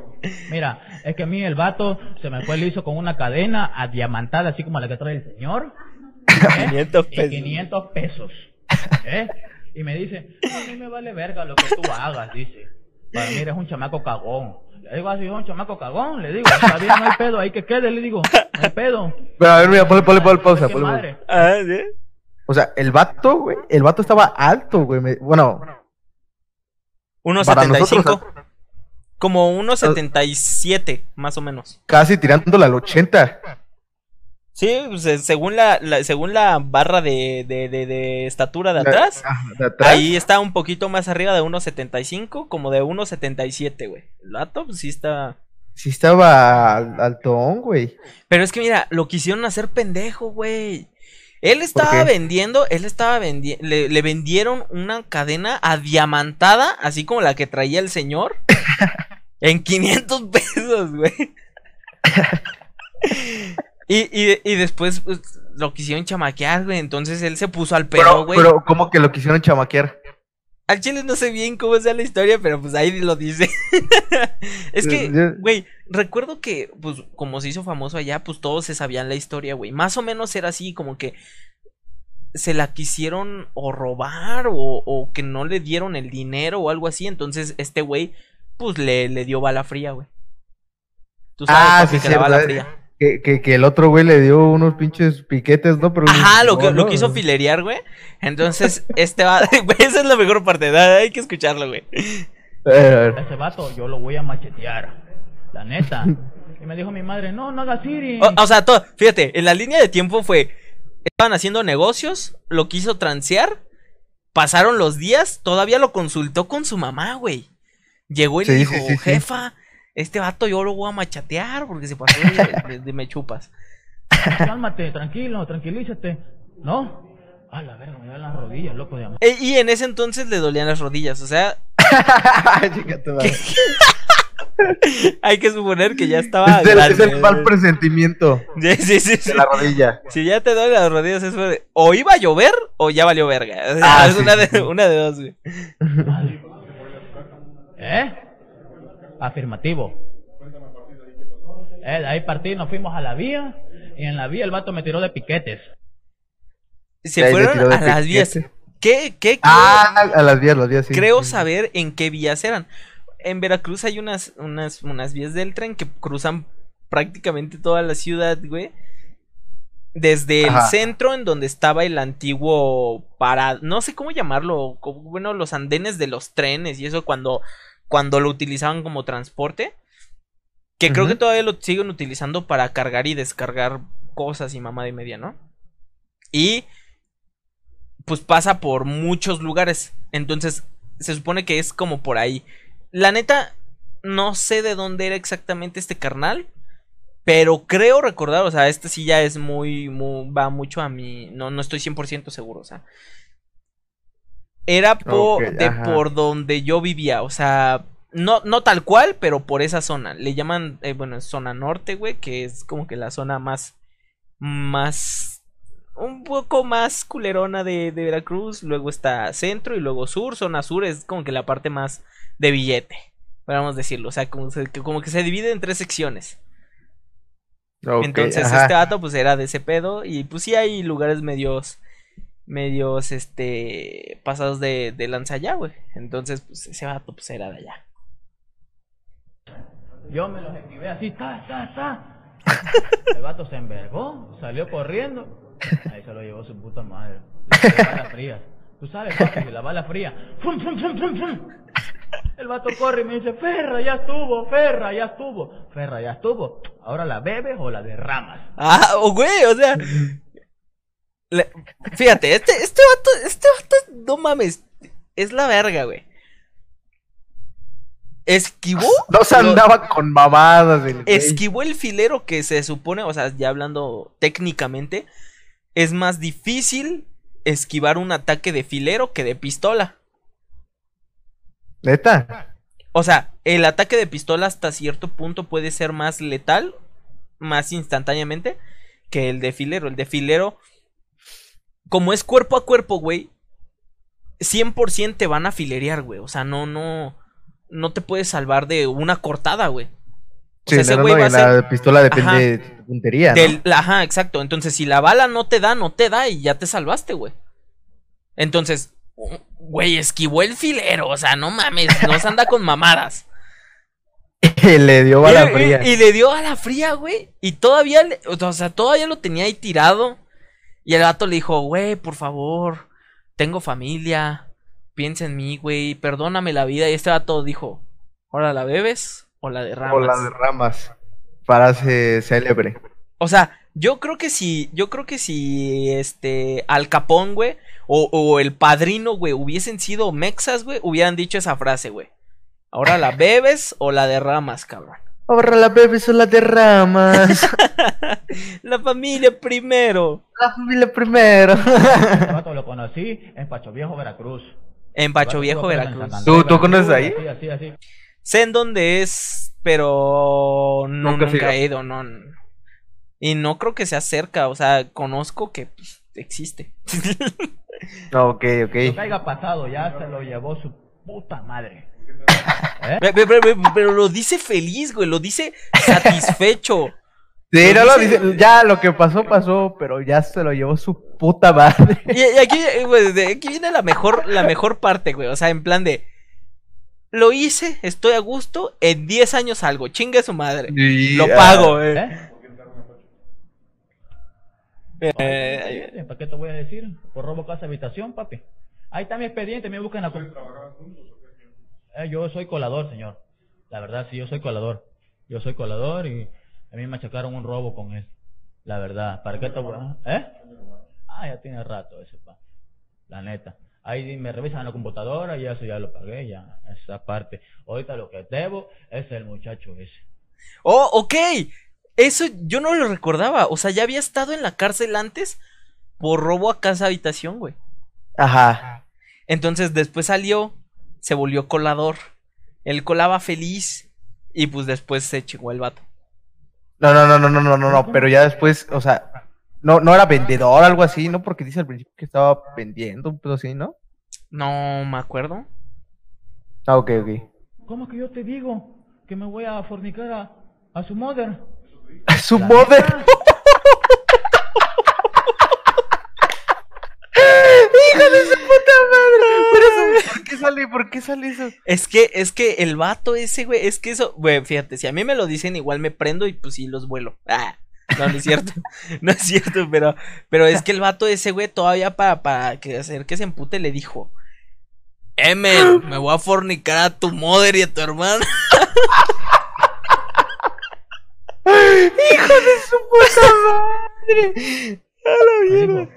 Mira, es que a mí el vato se me fue liso con una cadena adiamantada, así como la que trae el señor. ¿eh? 500 Y pesos. 500 pesos. ¿eh? Y me dice, a mí me vale verga lo que tú hagas, dice. Para mí eres un chamaco cagón. Le digo, así, un chamaco cagón. Le digo, está bien, no hay pedo, hay que quede, le digo, no hay pedo. Pero a ver, mira, ponle, ponle, ponle pausa. ¿Qué ponle madre? Ah, ¿sí? O sea, el vato, güey, el vato estaba alto, güey. me- Bueno, Para nosotros, 1.75. Como 1.77, más o menos. casi tirándole al 80. Sí, pues, eh, según la, la- según la barra de, de, de, de estatura de atrás. De atrás. Ahí está un poquito más arriba de 1.75, como de 1.77, güey. El vato, pues sí está. Sí estaba al- altón, güey. Pero es que mira, lo quisieron hacer pendejo, güey. Él estaba vendiendo, él estaba vendiendo, le, le vendieron una cadena adiamantada, así como la que traía el señor, en 500 pesos, güey. Y, y, y después pues, lo quisieron chamaquear, güey. Entonces él se puso al pedo, Pero, güey. pero, ¿cómo que lo quisieron chamaquear? Al chile no sé bien cómo sea la historia, pero pues ahí lo dice. es que, Yo- güey, recuerdo que, pues, como se hizo famoso allá, pues todos se sabían la historia, güey. Más o menos era así, como que se la quisieron o robar o, o que no le dieron el dinero o algo así. Entonces este güey, pues le, le dio bala fría, güey. Tú sabes Ah, sí, que la bala cierto, fría. Que, que, que el otro güey le dio unos pinches piquetes, ¿no? Pero Ajá, lo, que, no, lo no. quiso filerear, güey. Entonces, este va. güey, esa es la mejor parte. da- Hay que escucharlo, güey. Ese vato yo lo voy a machetear. La neta. Y me dijo mi madre, no, no hagas Siri. O, o sea, todo, fíjate, en la línea de tiempo fue. Estaban haciendo negocios, lo quiso transear. Pasaron los días, todavía lo consultó con su mamá, güey. Llegó y le dijo, sí, sí, sí. jefa, este vato yo lo voy a machatear porque se pasó de, de- de me chupas. Cálmate, tranquilo, tranquilízate. ¿No? A la verga, me duelen las rodillas, loco de amor. E- y en ese entonces le dolían las rodillas, o sea, hay que suponer que ya estaba es, el, es el grande. mal presentimiento Sí, sí, sí, sí. de la rodilla. Si ya te duelen las rodillas, es de- o iba a llover o ya valió verga. O sea, Ah, es sí, una, de, sí. una de dos, güey. ¿Eh? Afirmativo. Eh, de ahí partí, nos fuimos a la vía. Y en la vía el vato me tiró de piquetes. Se fueron a las vías. ¿Qué, qué Ah, a las vías, las vías, sí. creo sí. saber en qué vías eran? En Veracruz hay unas, unas, unas vías del tren que cruzan prácticamente toda la ciudad, güey. Desde el centro, en donde estaba el antiguo para, no sé cómo llamarlo, como- bueno, los andenes de los trenes y eso cuando, cuando lo utilizaban como transporte. Que creo que todavía lo siguen utilizando para cargar y descargar cosas y mamá de media, ¿no? Y pues pasa por muchos lugares. Entonces, se supone que es como por ahí. La neta, no sé de dónde era exactamente este carnal. Pero creo recordar, o sea, este sí ya es muy, muy va mucho a mí. No, no estoy 100% seguro, o sea. Era por, de ajá. por donde yo vivía, o sea, no, no tal cual, pero por esa zona. Le llaman, eh, bueno, es zona norte, güey, que es como que la zona más, más, un poco más culerona de, de Veracruz. Luego está centro y luego sur. Zona sur es como que la parte más de billete, podríamos decirlo. O sea, como, se- como que se divide en tres secciones. Entonces ajá. este vato pues era de ese pedo y pues sí hay lugares medios medios, este, pasados de, de lanza allá, güey. Entonces, pues ese vato, pues era de allá. Yo me los escribí así, ta, ta, ta. El vato se envergó, salió corriendo. Ahí se lo llevó su puta madre. La bala fría. Tú sabes, papi, la bala fría. ¡Fum, fum, fum, fum, fum! El vato corre y me dice, Ferra, ya estuvo, Ferra, ya estuvo. Ferra, ya estuvo. Ahora la bebes o la derramas. Ah, güey, o sea. Le- fíjate, este, este vato, este vato, no mames, es la verga, güey. Esquivó. No se lo- andaba con mamadas. el esquivó el filero que se supone, o sea, ya hablando técnicamente, es más difícil esquivar un ataque de filero que de pistola. ¿Neta? O sea, el ataque de pistola hasta cierto punto puede ser más letal, más instantáneamente, que el de filero. El de filero, como es cuerpo a cuerpo, güey, 100% te van a filerear, güey. O sea, no, no, no te puedes salvar de una cortada, güey. O Sí, ese no, güey no, va a y ser la pistola depende Ajá. de tu puntería, ¿no? del- ajá, exacto. Entonces, si la bala no te da, no te da y ya te salvaste, güey. Entonces, güey, esquivó el filero. O sea, no mames, no se anda con mamadas. le dio bala y, fría. y- y le dio a la fría, güey. Y todavía, le- o sea, todavía lo tenía ahí tirado. Y el gato le dijo, güey, por favor, tengo familia. Piensa en mí, güey. Perdóname la vida. Y este gato dijo, ¿ahora la bebes o la derramas? O la de ramas. Frase célebre. O sea, yo creo que si, yo creo que si este Al Capón, güey, o, o el padrino, güey, hubiesen sido mexas, güey, hubieran dicho esa frase, güey. Ahora la bebes o la derramas, cabrón. Ahora la bebes o la derramas. La familia primero. la familia primero. El vato lo conocí en Pacho Viejo, Veracruz. En Pacho Viejo, Veracruz. ¿Tú- tú conoces ahí? Así, así. Sé en dónde es, pero no, Nunca nunca, he ido, no. Y no creo que sea cerca, o sea, conozco que pues, existe. No, ok, Lo ok. que haya pasado ya se lo llevó su puta madre. ¿Eh? Pe- pe- pe- pe- pero, lo dice feliz, güey, lo dice satisfecho. Sí, Lo no lo dice-. Ya lo que pasó, pasó, pero ya se lo llevó su puta madre. Y, y aquí, eh, aquí viene la mejor, la mejor parte, güey. O sea, en plan de. Lo hice, estoy a gusto, en 10 años algo, chingue su madre. Lo ah, pago, eh. ¿Eh? Eh, ¿Para qué te voy a decir? Por robo casa habitación, papi. Ahí está mi expediente, me buscan la... com- Eh, yo soy colador, señor. La verdad, sí, yo soy colador. Yo soy colador y a mí me achacaron un robo con él. La verdad, ¿para qué te. ¿Eh? Ah, ya tiene rato ese, pa. La neta. Ahí me revisan la computadora y eso ya lo pagué, ya, esa parte. Ahorita lo que debo es el muchacho ese. Oh, ok. Eso yo no lo recordaba. O sea, ya había estado en la cárcel antes por robo a casa habitación, güey. Ajá. Entonces después salió, se volvió colador. Él colaba feliz y pues después se chingó el vato. No, no, no, no, no, no, no, no, pero ya después, o sea, no, no era vendedor, algo así, ¿no? Porque dice al principio que estaba vendiendo, un pedo así, ¿no? No me acuerdo. Ah, ok, ok. ¿Cómo que yo te digo que me voy a fornicar a, a su mother? Su La mother. neta. ¡Hijo de su puta madre! Pero eso, ¿por qué sale? ¿Por qué sale eso? Es que, es que el vato ese, güey, es que eso, güey, fíjate, si a mí me lo dicen, igual me prendo y pues sí los vuelo. Ah, no, no es cierto, no es cierto, pero, pero es que el vato ese, güey, todavía para, para que hacer que se empute le dijo, Emel, me voy a fornicar a tu mother y a tu hermana. ¡Hijo de su puta madre! Me dijo,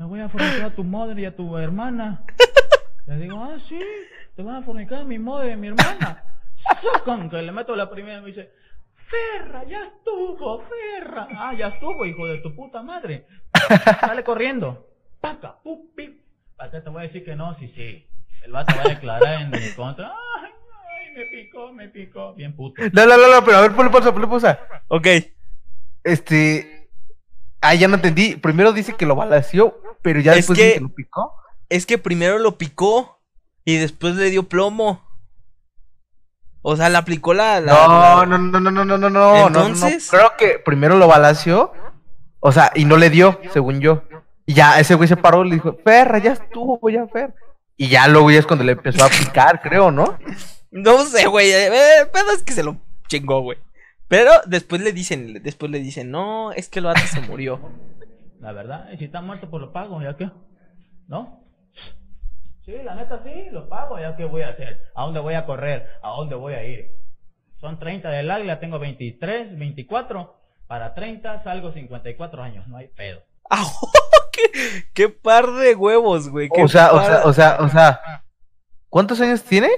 me voy a fornicar a tu madre y a tu hermana. Le digo, ah, sí, te vas a fornicar a mi madre y a mi hermana. Sacan que le meto la primera y me dice, Ferra, ya estuvo, Ferra. Ah, ya estuvo, hijo de tu puta madre. Sale corriendo. Paca, pup, pip. ¿Para qué te voy a decir que no? Sí, sí. El vato va a declarar en mi contra. Ay, ay, me picó, me picó. Bien puto. No, no, no, no, pero a ver, ponle pausa, ponle pausa. Ok, Este. Ah, ya no entendí. Primero dice que lo balació, pero ya Es después que- dice que lo picó. Es que primero lo picó y después le dio plomo. O sea, le aplicó la... la- No, la- no, no, no, no, no, no, no. Entonces- no, no. Creo que primero lo balació. O sea, y no le dio, según yo. Y ya ese güey se paró y le dijo, Ferra, ya estuvo, ya, Fer. Y ya luego ya es cuando le empezó a picar, creo, ¿no? No sé, güey. eh, El pedo es que se lo chingó, güey. Pero después le dicen, después le dicen, no, es que el vato se murió. La verdad, y si está muerto, pues lo pago, ¿ya qué? ¿No? Sí, la neta sí, lo pago, ¿ya qué voy a hacer? ¿A dónde voy a correr? ¿A dónde voy a ir? Son 30 del águila, tengo 23, 24. Para 30 salgo 54 años, no hay pedo. Ah, ¿Qué, qué par de huevos, güey. O sea, o sea, o sea, o sea. ¿Cuántos años tiene?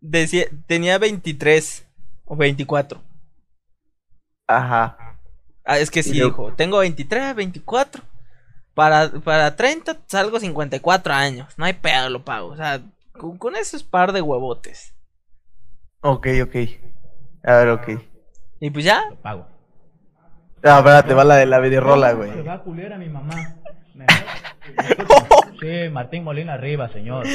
Decía- tenía 23 o 24. Ajá. Ah, es que sí, dijo, tengo 23, 24. Para, para 30 salgo 54 años. No hay pedo, lo pago. O sea, con, con esos par de huevotes. Ok, ok. A ver, ok. Y pues ya. Lo pago. Ah, espérate, va la de la videorola, Se güey. va a culiar a mi mamá. Me- Sí, Martín Molina arriba, señor.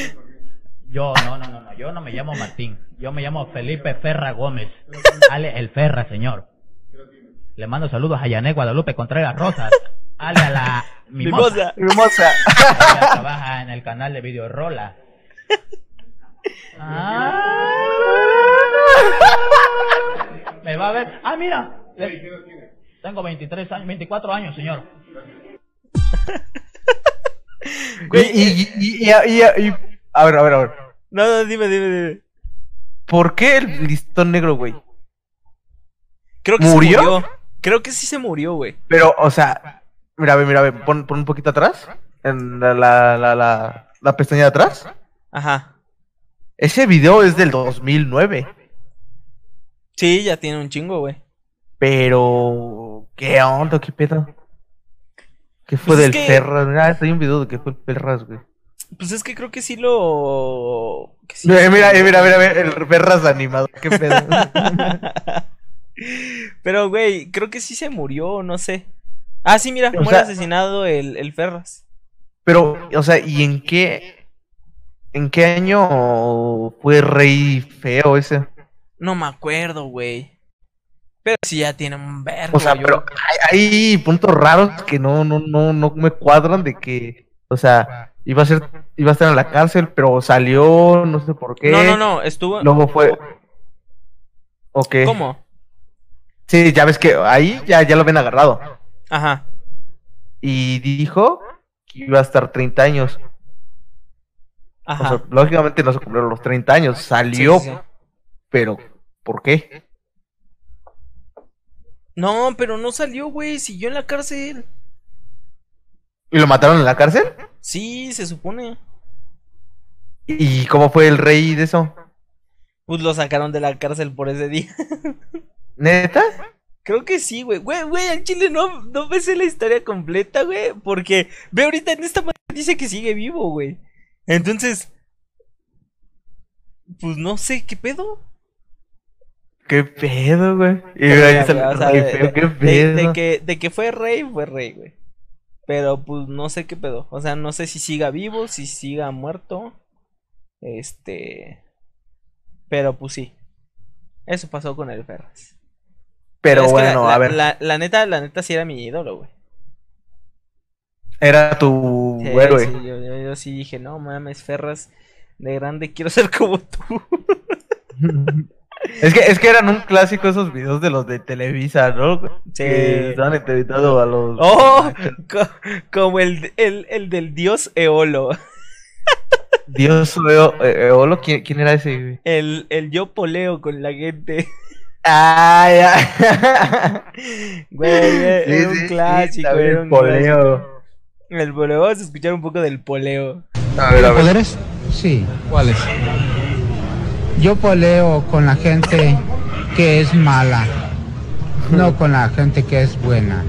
Yo, no, no, no, no, yo no me llamo Martín. Yo me llamo Felipe Ferra Gómez. Ale el Ferra, señor. Le mando saludos a Yané Guadalupe Contreras Rosas. Ale a la mimosa. Mimosa. Hermosa. Ella trabaja en el canal de Videorola. Ah. Me va a ver. Ah, mira. Tengo 23 años, 24 años, señor. Y, y, y, y, y- y- a ver, a ver, a ver. No, no, dime, dime, dime. ¿Por qué el listón negro, güey? Creo que ¿Murió? se murió. Creo que sí se murió, güey. Pero, o sea, mira, ve, mira, ve, pon, pon un poquito atrás. En la, la, la, pestaña de atrás. Ajá. Ese video es del 2009. Sí, ya tiene un chingo, güey. Pero, ¿qué onda? ¿Qué pedo? ¿Qué fue Pues es del que- Ferras? Mira, hay un video de que fue el Ferras, güey. Pues es que creo que sí lo. que sí Mira, mira, mira, mira, mira, el Ferras animado. ¿Qué pedo? Pero, güey, creo que sí se murió, no sé. Ah, sí, mira, O muere sea- asesinado el, el Ferras. Pero, o sea, ¿y en qué, en qué año fue rey feo ese? No me acuerdo, güey. Pero sí ya tiene un verbo. O sea, yo- pero hay, hay puntos raros que no, no, no, no me cuadran de que, o sea, iba a ser, iba a estar en la cárcel, pero salió, no sé por qué. No, no, no, estuvo. Luego fue. Ok. ¿Cómo? Sí, ya ves que ahí ya, ya lo habían agarrado. Ajá. Y dijo que iba a estar 30 años. O Ajá. sea, lógicamente no se cumplieron los 30 años. Salió, Sí, sí, sí. pero ¿por qué? No, pero no salió, güey. Siguió en la cárcel. ¿Y lo mataron en la cárcel? Sí, se supone. ¿Y cómo fue el rey de eso? Pues lo sacaron de la cárcel por ese día. ¿Neta? Creo que sí, güey. Güey, güey, al chile no, no me sé la historia completa, güey. Porque ve ahorita en esta madre dice que sigue vivo, güey. Entonces. Pues no sé qué pedo. ¿Qué pedo, güey? Y güey, de, ¿qué de- pedo? de que, de que fue rey, fue rey, güey. Pero pues no sé qué pedo. O sea, no sé si siga vivo, si siga muerto. Este. Pero pues sí. Eso pasó con el Ferraz. Pero bueno, la, a ver, La, la neta, la neta sí era mi ídolo, güey. era tu Sí, héroe. sí, yo, yo- yo sí dije, no mames, Ferraz, de grande quiero ser como tú. Es que, es que eran un clásico esos videos de los de Televisa, ¿no? Sí. Que estaban entrevistando a los... Oh, co- como el, el, el del dios Eolo. Dios, eh, Eolo, ¿quién, quién era ese? El, el yo poleo con la gente. Ah, ya. Güey, era Sí, era un sí, sí, clásico, también era un poleo. clásico. El poleo, vamos a escuchar un poco del poleo. A ver, a ver. ¿Poderes? Sí. ¿Cuáles? Yo poleo con la gente que es mala, no con la gente que es buena.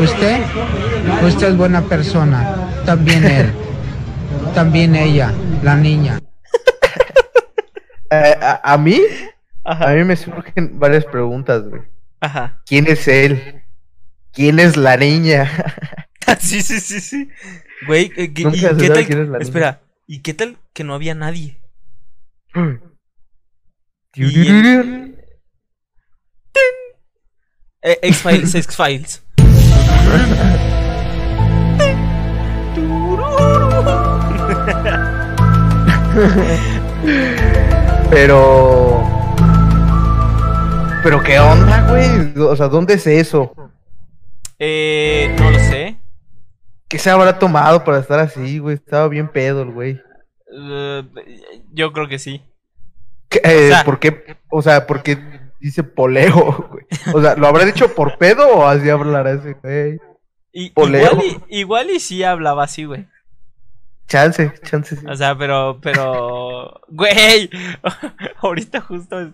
Usted, usted es buena persona, también él, también ella, la niña. Eh, a, a mí, a Ajá, mí me surgen varias preguntas, güey. ajá. ¿Quién es él? ¿Quién es la niña? sí, sí, sí, sí. Güey, eh, ¿qué- Nunca ¿y se qué sabe tal? quién es la niña. Espera, ¿y qué tal que no había nadie? Y. Eh, X-Files, X-Files. Pero. Pero qué onda, güey. O sea, ¿dónde es eso? Eh, no lo sé. ¿Qué se habrá tomado para estar así, güey? Estaba bien pedo el güey. Eh, yo creo que sí. ¿Qué- eh, sea- ¿Por qué? O sea, ¿por qué dice poleo, güey? O sea, ¿lo habrá dicho por pedo o así hablará ese güey? Y, igual, y, igual y sí hablaba así, güey. Chance, chance. sí. O sea, pero, pero, güey, ahorita justo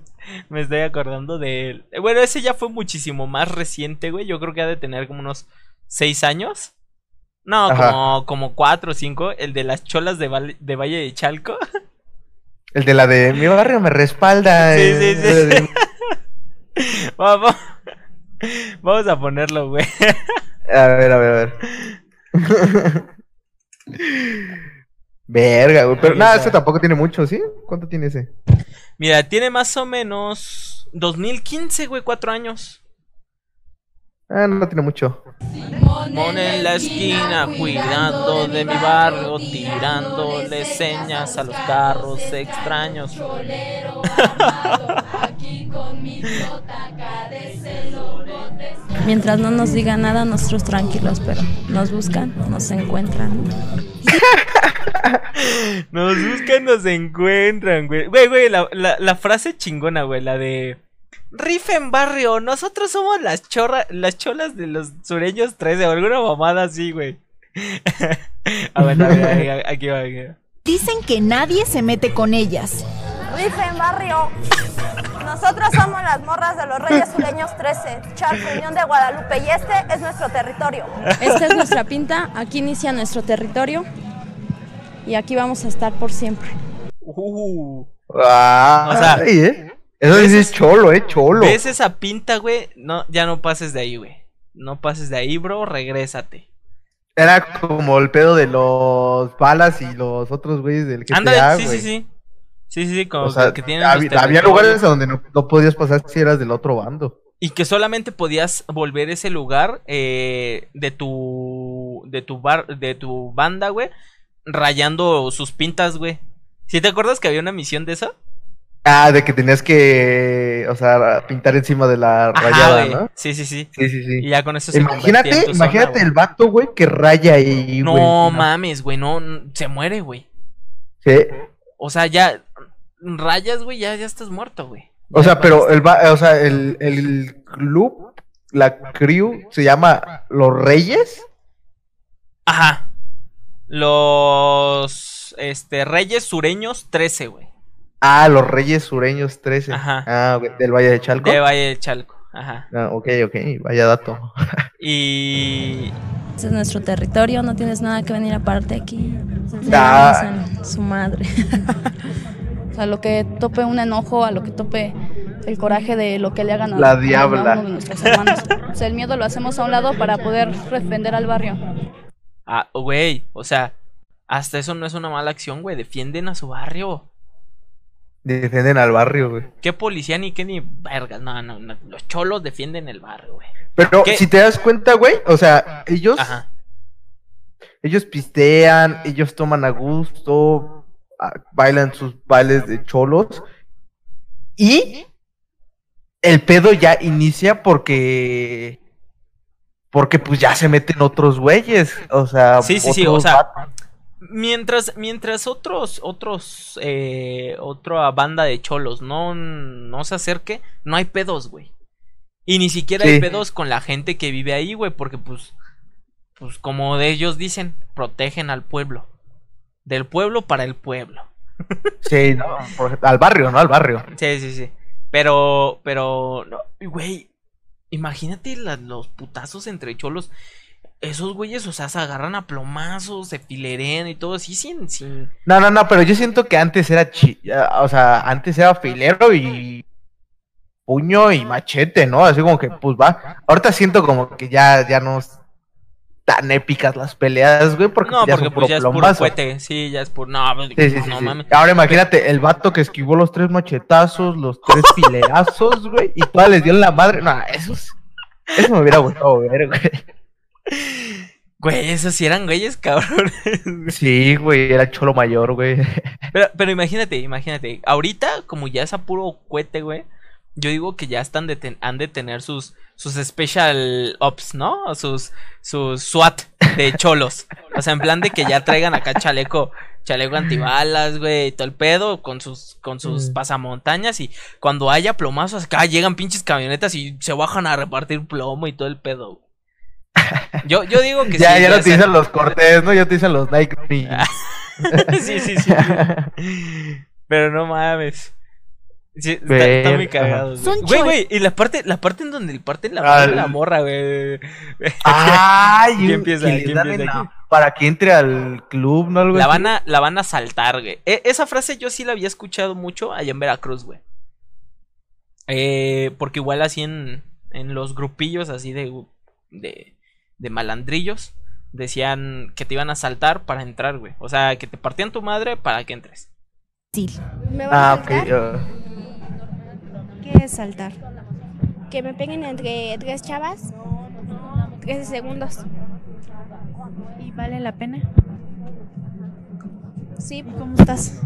me estoy acordando de él. Bueno, ese ya fue muchísimo más reciente, güey. Yo creo que ha de tener como unos seis años. No, Ajá. como, como cuatro o cinco. El de las cholas de, Val- de Valle de Chalco. El de la de mi barrio me respalda. Sí, eh, sí, sí. de- Vamos, vamos a ponerlo, güey. A ver, a ver, a ver. Verga, güey. Pero Ahí nada, está. ese tampoco tiene mucho, ¿sí? ¿Cuánto tiene ese? Mira, tiene más o menos 2015, güey, cuatro años. Ah, no tiene mucho. Mon en la esquina, cuidando de mi barrio, tirándole señas a los carros extraños. Mientras no nos digan nada, nosotros tranquilos, pero nos buscan, nos encuentran. Nos buscan, nos encuentran, güey. Güey, güey, la, la, la frase chingona, güey, la de... Rifen barrio, nosotros somos las chorras, las cholas de los sureños 13 o alguna mamada así, güey. a ver, a ver, a- aquí va, aquí va. Dicen que nadie se mete con ellas. Rifen barrio. Nosotros somos las morras de los Reyes Sureños 13, Charco Unión de Guadalupe, y este es nuestro territorio. Esta es nuestra pinta, aquí inicia nuestro territorio y aquí vamos a estar por siempre. Uh, Ah, O sea, ay, ¿eh? Eso sí es cholo, eh, cholo. ¿Ves esa pinta, güey? No, ya no pases de ahí, güey. No pases de ahí, bro, regrésate. Era como el pedo de los balas y los otros güeyes del GTA, Ándale, sí, güey. sí, sí. Sí, sí, sí, como O sea, que tienen había, los había lugares donde no, no podías pasar si eras del otro bando. Y que solamente podías volver ese lugar eh, de tu de tu bar de tu banda, güey, rayando sus pintas, güey. ¿Sí te acuerdas que había una misión de eso? Ah, de que tenías que, o sea, pintar encima de la Ajá, rayada. ¿no? Sí, sí, sí. Sí, sí, sí. Y ya con eso se en Imagínate, zona, imagínate el vato, güey, que raya ahí. No mames, güey, no, se muere, güey. Sí. O sea, ya rayas, güey, ya, ya estás muerto, güey. O sea, pero el, va- o sea, el, el club, la crew, se llama Los Reyes. Ajá. Los este Reyes Sureños 13, güey. Ah, Los Reyes Sureños 13. Ajá. Ah, güey, del Valle de Chalco. De Valle del Chalco. Ajá. Ah, ok, ok, vaya dato. Y Este es nuestro territorio, no tienes nada que venir aparte aquí. Ah. su madre. A lo que tope un enojo, a lo que tope el coraje de lo que le hagan a, La a diabla. uno de nuestros hermanos. O sea, el miedo lo hacemos a un lado para poder defender al barrio. Ah, güey, o sea, hasta eso no es una mala acción, güey. Defienden a su barrio. Defienden al barrio, güey. ¿Qué policía ni qué ni verga? No, no, no. Los cholos defienden el barrio, güey. Pero ¿Qué? si te das cuenta, güey, o sea, ellos, Ajá. ellos pistean, ellos toman a gusto, ah, bailan sus bailes de cholos y el pedo ya inicia porque porque pues ya se meten otros güeyes, o sea, Sí, sí, sí, o sea. Mientras, mientras otros, otros, eh, otra banda de cholos no, no se acerque, no hay pedos, güey. Y ni siquiera hay pedos con la gente que vive ahí, güey, porque pues, pues como de ellos dicen, protegen al pueblo. Del pueblo para el pueblo. Sí, no, por al barrio, ¿no? Al barrio. Sí, sí, sí. Pero, pero, no, güey, imagínate los putazos entre cholos. Esos güeyes, o sea, se agarran a plomazos, se filerean y todo así sin, sin... No, no, no, pero yo siento que antes era chi ah, o sea, antes era filero y puño y machete, ¿no? Así como que, pues va. Ahorita siento como que ya, ya no tan épicas las peleas, güey, porque No, ya porque pues ya es puro cohete. Sí, ya es puro. No, pues, Sí, sí, sí, no sí. mames. Ahora imagínate, el vato que esquivó los tres machetazos, los tres filerazos, güey, y todas les dio en la madre. No, eso es- Eso me hubiera gustado ver, güey. Güey, esos sí eran güeyes, cabrón. Sí, güey, era cholo mayor, güey. Pero, pero imagínate, imagínate. Ahorita, como ya es a puro cohete, güey. Yo digo que ya están de ten- han de tener sus, sus special ops, ¿no? Sus, sus SWAT de cholos. O sea, en plan de que ya traigan acá chaleco, chaleco antibalas, güey, y todo el pedo, con sus, con sus Mm. pasamontañas. Y cuando haya plomazos acá, llegan pinches camionetas y se bajan a repartir plomo y todo el pedo. güey. Yo, yo digo que ya, sí. ya no sé. utilizan los cortes, ¿no? Ya utilizan los Nike. ni- sí, sí, sí. Pero no mames. Sí, está, está muy cagado. Son Güey, chol- güey, y la parte, la parte en donde le parten la, Ah, la el- morra, güey. Ay, ¿Quién empieza? Para que entre al club, ¿no? Algo La van a, la van a saltar, güey. E- esa frase yo sí la había escuchado mucho allá en Veracruz, güey. Eh, porque igual así en, en los grupillos así de, de, de malandrillos decían que te iban a saltar para entrar, güey. O sea, que te partían tu madre para que entres. ¿Me van Ah, a ok. saltar? ¿Qué es saltar? Que me peguen entre tres chavas. 13 segundos. ¿Y vale la pena? Sí, ¿Cómo estás?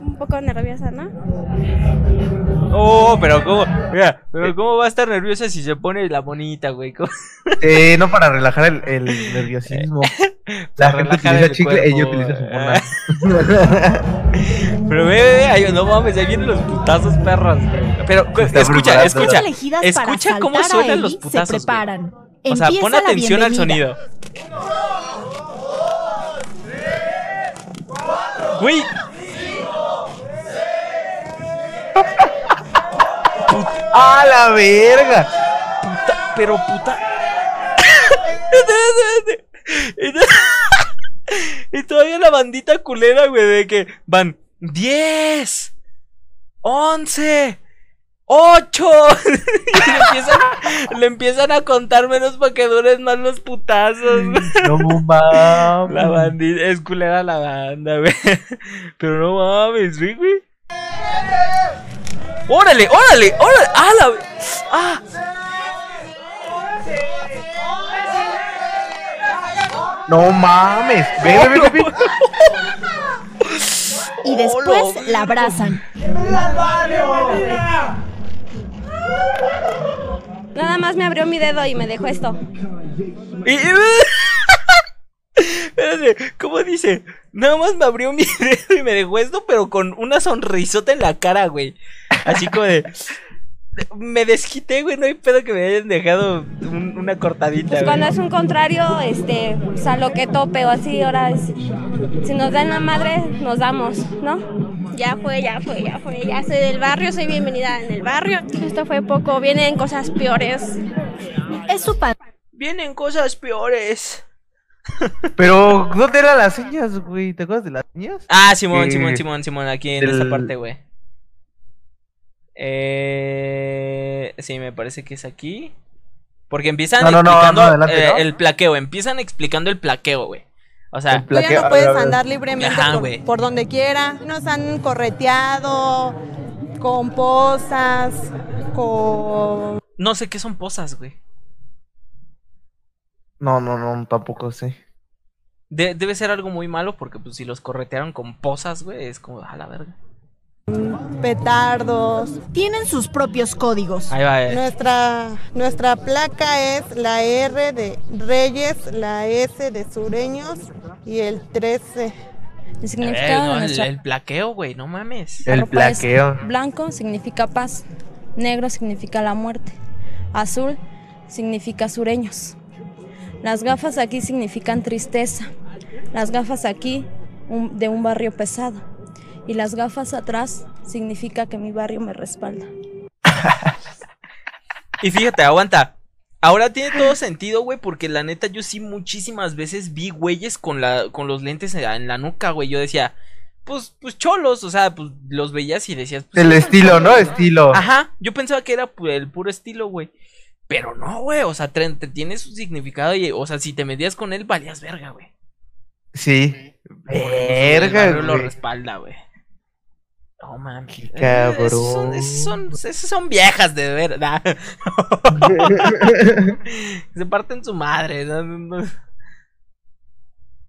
un poco nerviosa, ¿no? Oh, pero cómo, mira, pero cómo va a estar nerviosa si se pone la bonita, güey. ¿Cómo- Eh, no para relajar el, el nerviosismo. La gente relajar utiliza el chicle, ella cuerpo. utiliza su. Pero ve, ve, ay, no mames, ahí vienen los putazos perros. güey. Pero escucha, preparando. escucha, elegidas escucha cómo suenan los se putazos. güey. preparan. O sea, pon atención al sonido. Güey. ¡A la verga! Puta, pero puta. y todavía la bandita culera, güey, de que van 10, 11, 8. y le empiezan, le empiezan a contar menos para que duren más los putazos. No mames. La bandita es culera la banda, güey. Pero no mames, güey, güey. ¡Órale, órale, órale! ¡Ah, la... ¡Ah! No mames. Ve, ve, ve. Y después la abrazan. Nada más me abrió mi dedo y me dejó esto. Espérate, ¿cómo dice? Nada más me abrió mi dedo y me dejó esto, pero con una sonrisota en la cara, güey. Así como de. Me desquité, güey. No hay pedo que me hayan dejado un- una cortadita, Pues güey. cuando es un contrario, este, o sea, lo que tope o así, ahora es- si nos dan la madre, nos damos, ¿no? Ya fue, ya fue, ya fue, ya soy del barrio, soy bienvenida en el barrio. Esto fue poco, vienen cosas peores. Es su padre. Vienen cosas peores. Pero, ¿dónde eran las señas, güey? ¿Te acuerdas de las señas? Ah, Simón, Eh, Simón, Simón, Simón, aquí en del- esta parte, güey. Eh, sí, me parece que es aquí. Porque empiezan No, no, no, explicando no, adelante, eh, ¿no? el plaqueo. Empiezan explicando el plaqueo, güey. O sea, El Tú ya plaqueo, no puedes andar libremente Ajá, por, donde quiera. Nos han correteado con posas, con... no sé qué son posas, güey. No, no, no, tampoco sé. De- debe ser algo muy malo porque pues si los corretearon con posas, güey, es como a la verga. Petardos. Tienen sus propios códigos. Ahí va. eh. Nuestra, nuestra placa es la R de Reyes, la S de Sureños y el 13. El Eh, significado no, de el, nuestra el plaqueo, güey, no mames. El ropa es plaqueo. blanco significa paz, negro significa la muerte, azul significa sureños. Las gafas aquí significan tristeza, las gafas aquí un- de un barrio pesado y las gafas atrás significa que mi barrio me respalda. Y fíjate, aguanta. Ahora tiene todo sentido, güey, porque la neta yo sí muchísimas veces vi güeyes con la con los lentes en la, en la nuca, güey. Yo decía, pues pues cholos, o sea, pues los veías y decías, pues, El estilo, ¿no? Estilo. Ajá, yo pensaba que era el puro estilo, güey. Pero no, güey, o sea, te tiene su significado y, o sea, si te medías con él, valías verga, güey. Sí. Verga, barrio lo güey. respalda, güey. No mames. Cabrón. Esos son, esos son, esos son viejas de verdad. Se parten su madre.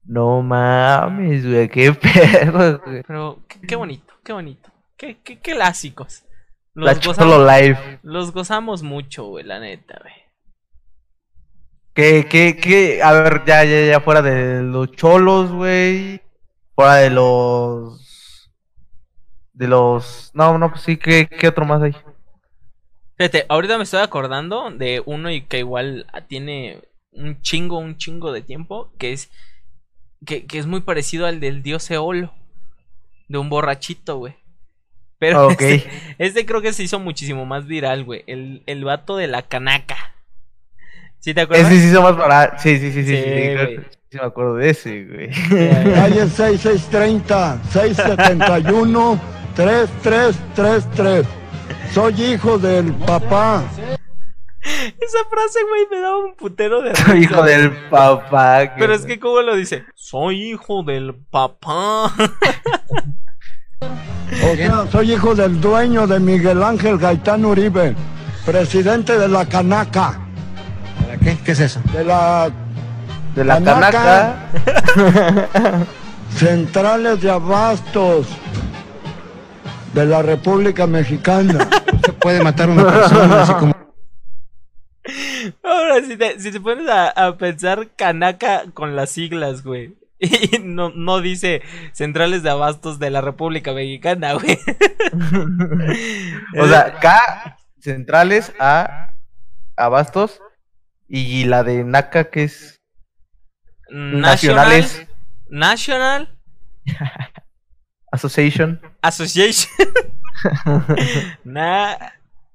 no, mames, güey, qué perro, güey. Pero qué, qué bonito, qué bonito. Qué, qué, qué clásicos. La Cholo Live. los gozamos mucho, güey, la neta, güey. ¿Qué, qué, qué? A ver, ya, ya, ya, fuera de los cholos, güey. Fuera de los. De los. No, no, pues sí, ¿qué, qué otro más hay? Fíjate, ahorita me estoy acordando de uno y que igual tiene un chingo, un chingo de tiempo, que es que, que es muy parecido al del dios Eolo, de un borrachito, güey. Pero este, este creo que se hizo muchísimo más viral, güey. El, el vato de la canaca. ¿Sí te acuerdas? Ese sí somos para. Sí, sí, sí, sí, sí, Sí, sí, creo sí me acuerdo de ese, güey. Calle 6630, 671, 3333. Soy hijo del papá. Esa frase, güey, me daba un putero de Soy hijo del papá. Pero es que, ¿cómo lo dice? Soy hijo del papá. O sea, soy hijo del dueño de Miguel Ángel Gaitán Uribe, presidente de la Canaca. ¿Qué? ¿Qué es eso? De la De la Canaca. canaca. centrales de abastos de la República Mexicana. Se puede matar a una persona así como... Ahora, si te, si te pones a, a pensar Canaca con las siglas, güey. Y no, no dice centrales de abastos de la República Mexicana, güey. O sea, K centrales a Abastos y la de Naka que es nacionales National Association. Association. Na,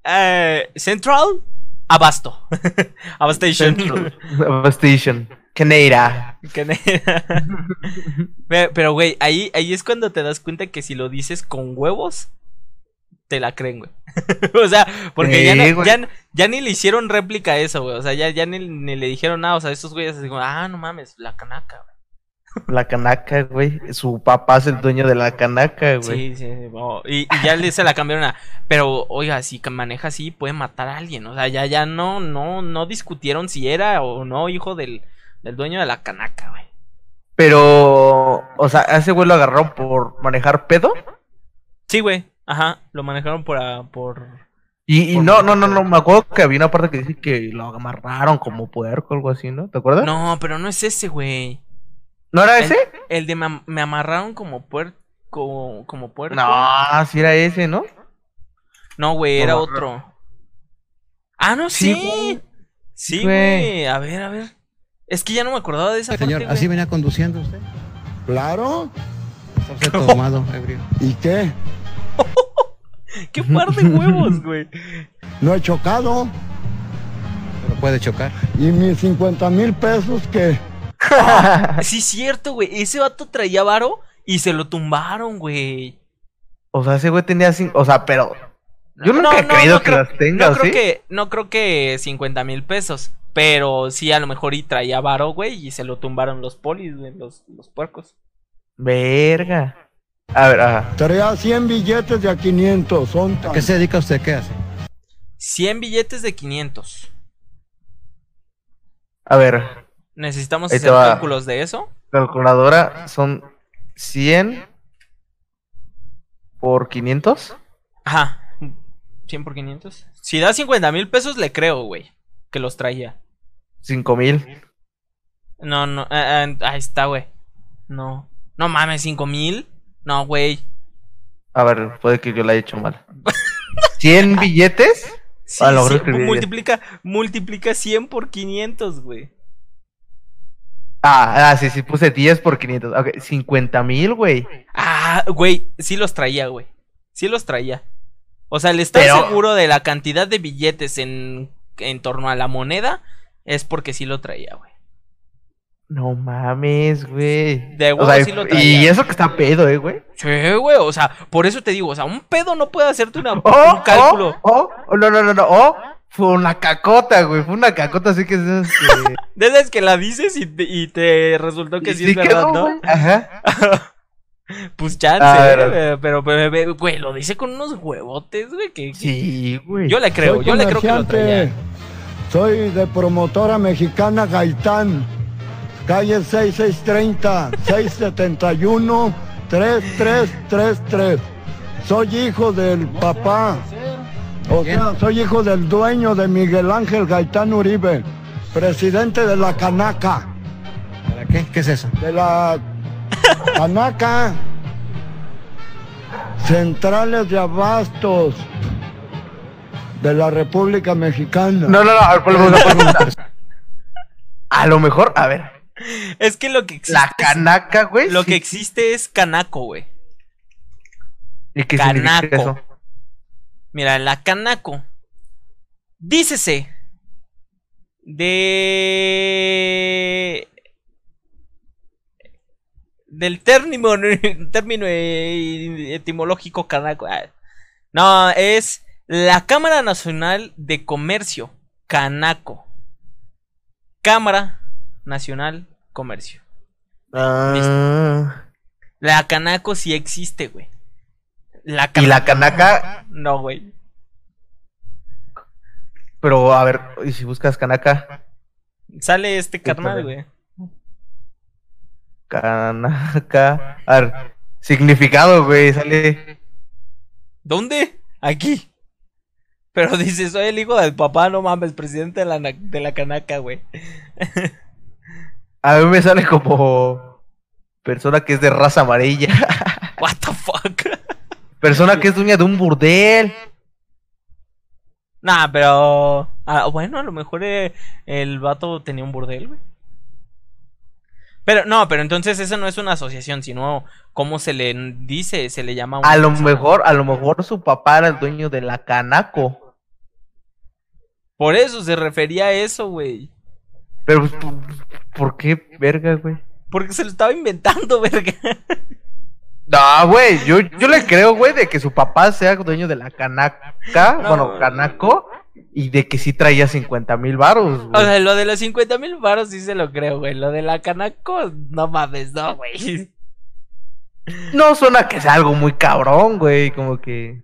eh, Central Abasto. Abastation. Que ne- Pe- Pero, güey, ahí, ahí es cuando te das cuenta que si lo dices con huevos, te la creen, güey. o sea, porque ya, no- ya, ya ni le hicieron réplica a eso, güey. O sea, ya, ya ni, ni le dijeron nada. O sea, estos güeyes así como, ah, no mames, la canaca, güey. La canaca, güey. Su papá es el dueño de la canaca, güey. Sí, sí, sí, oh, y, y ya le se la cambiaron a. Pero, oiga, si maneja así, puede matar a alguien. O sea, ya, ya no, no, no discutieron si era o no hijo del, del dueño de la canaca, güey. Pero, o sea, a ese güey lo agarraron por manejar pedo. Sí, güey. Ajá, lo manejaron por. ah, por... Y, y no, no, no, no, me acuerdo que había una parte que dice que lo amarraron como puerco o algo así, ¿no? ¿Te acuerdas? No, pero no es ese, güey. ¿No era ese? El, de me, am- me amarraron como puerco. Como puerco. No, sí era ese, ¿no? No, güey, era No. otro. Ah, no, Sí, sí. güey. Sí, Güey. A ver, a ver. Es que ya no me acordaba de esa Señor, parte, ¿así güey. venía conduciendo usted? Claro. Está usted tomado, ebrio. ¿Y qué? Qué par de huevos, güey. No he chocado. Pero puede chocar. ¿Y mis 50 mil pesos que Sí, cierto, güey. Ese vato traía varo y se lo tumbaron, güey. O sea, ese güey tenía cinco. O sea, pero. Yo nunca he creído que creo- las tenga, no ¿o creo sí? que No creo que 50 mil pesos. Pero sí, a lo mejor y traía varo, güey. Y se lo tumbaron los polis, güey. Los, los puercos. Verga. A ver, ajá. traía 100 billetes de a 500? Son ¿A tan- qué se dedica usted? ¿Qué hace? 100 billetes de 500. A ver, Necesitamos Ahí hacer cálculos de eso. calculadora son 100 por 500. Ajá. 100 por 500. Si da 50 mil pesos, le creo, güey. Que los traía. 5000. No, no. eh, eh, ahí está, güey. No. No mames, 5 mil. No, güey. A ver, puede que yo la haya hecho mal. ¿100 billetes? Sí, A lo mejor sí, multiplica, multiplica 100 por 500, güey. Ah, ah, sí, sí, puse 10 por 500. Ok, 50 mil, güey. Ah, güey, sí los traía, güey. Sí los traía. O sea, el estar Pero- seguro de la cantidad de billetes en, en torno a la moneda es porque sí lo traía, güey. No mames, güey. De O huevo sea, sí lo y traía. eso que está pedo, eh, güey. Sí, güey, o sea, por eso te digo, o sea, un pedo no puede hacerte una, Oh, un cálculo. Oh, oh, no, no, no, no. Oh, fue una cacota, güey. Fue una cacota, así que es este, De esas que la dices y te, y te resultó que y sí, sí es verdad, ¿no? güey. Ajá. Pues chance, A ver, eh, pero, pero, pero, güey, lo dice con unos huevotes, güey, que... Sí, güey. Yo le creo, Soy yo le creo que lo traía. Soy de promotora mexicana Gaitán. Calle 6630, 671, 3333. Soy hijo del papá. O sea, soy hijo del dueño de Miguel Ángel Gaitán Uribe, presidente de la Canaca. ¿Para qué? ¿Qué es eso? De la Canaca. Centrales de abastos de la República Mexicana. No, no, no, a ver, ponle una pregunta. A lo mejor, a ver. Es que lo que existe... La canaca, güey. Lo sí. que existe es canaco, güey. ¿Y qué significa Canaco. eso? Mira, la canaco. Dícese. De. Del término, término etimológico canaco. Ah, No, es la Cámara Nacional de Comercio. Canaco. Cámara Nacional Comercio. Ah, La canaco sí existe, güey. La y la canaca, No, güey. pero a ver, y si buscas canaca, Sale este carnal, sale? güey. canaca, a ver, significado, güey, sale. ¿Dónde? Aquí. Pero dice, soy el hijo del papá, no mames, presidente de la, de la canaca, güey. A mí me sale como persona que es de raza amarilla. persona que es dueña de un burdel. Nah, pero... ah, bueno, a lo mejor eh, el vato tenía un burdel, güey. Pero, no, pero entonces eso no es una asociación, sino como se le dice, se le llama... una A lo persona. mejor, a lo mejor su papá era el dueño de la canaco. Por eso se refería a eso, güey. Pero, pues, ¿por, por qué, verga, güey? Porque se lo estaba inventando, verga. No, güey, yo, yo le creo, güey, de que su papá sea dueño de la canaca, No. bueno, canaco, y de que sí traía 50 mil varos, O güey. sea, lo de los 50 mil baros sí se lo creo, güey. Lo de la canaco, no mames, no, güey. No suena que sea algo muy cabrón, güey, como que...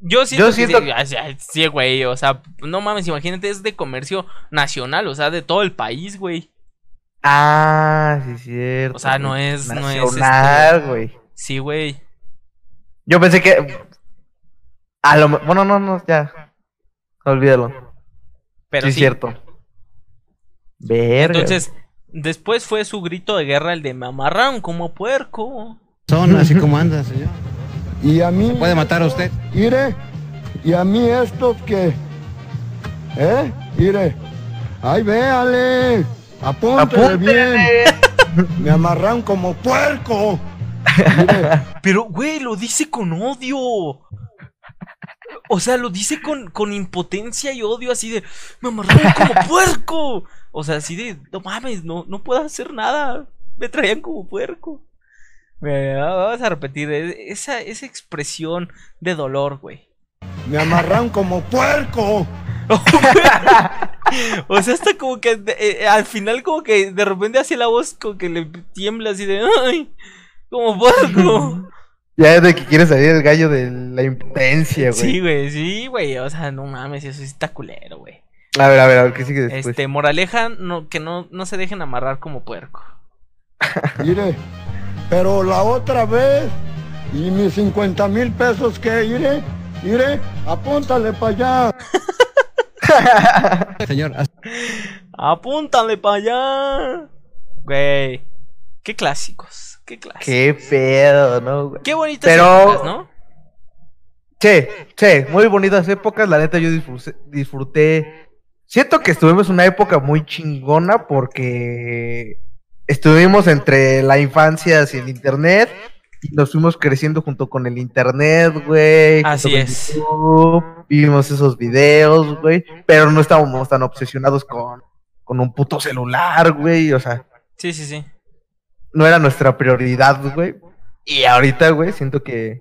Yo siento, Yo que siento sí, o sea, sí, güey, o sea, no mames, imagínate, es de comercio nacional, o sea, de todo el país, güey. Ah, sí, cierto. O sea, no es, no es, Nacional, este, güey. Sí, güey. Yo pensé que... A lo... Bueno, no, no, ya. Olvídalo. Pero sí, sí. cierto. Verga. Entonces, después fue su grito de guerra el de me amarraron como puerco. Son así como anda, señor. Y a mí. Puede matar a usted. Mire, y a mí estos que. ¿Eh? Mire. Ay, véale. Apúntele bien. Me amarran como puerco. Pero, güey, lo dice con odio. O sea, lo dice con, con impotencia y odio, así de, me amarraron como puerco. O sea, así de, no mames, no, no puedo hacer nada. Me traían como puerco. Vamos a repetir eh, esa, esa expresión de dolor, güey. Me amarran como puerco. O sea, hasta como que eh, eh, al final como que de repente hace la voz como que le tiembla así de, ay, como puerco. Ya es de que quiere salir el gallo de la impotencia, güey. Sí, güey, sí, güey. O sea, no mames, eso sí está culero, güey. A ver, a ver, a ver, ¿qué sigue después? Este, moraleja, no, que no, no se dejen amarrar como puerco. Mire, pero la otra vez, y mis 50 mil pesos que iré, iré, apúntale para allá. Señor, Apúntale para allá. Güey. Qué clásicos, qué clásicos. Qué pedo, ¿no, güey? Qué bonitas Pero- épocas, ¿no? Sí, sí, muy bonitas épocas. La neta, yo disfruté, disfruté. Siento que estuvimos en una época muy chingona porque estuvimos entre la infancia sin internet nos fuimos creciendo junto con el internet, güey. Así es. YouTube, vimos esos videos, güey. Pero no estábamos tan obsesionados con, con un puto celular, güey. O sea, Sí, sí, sí. no era nuestra prioridad, güey. Y ahorita, güey, siento que.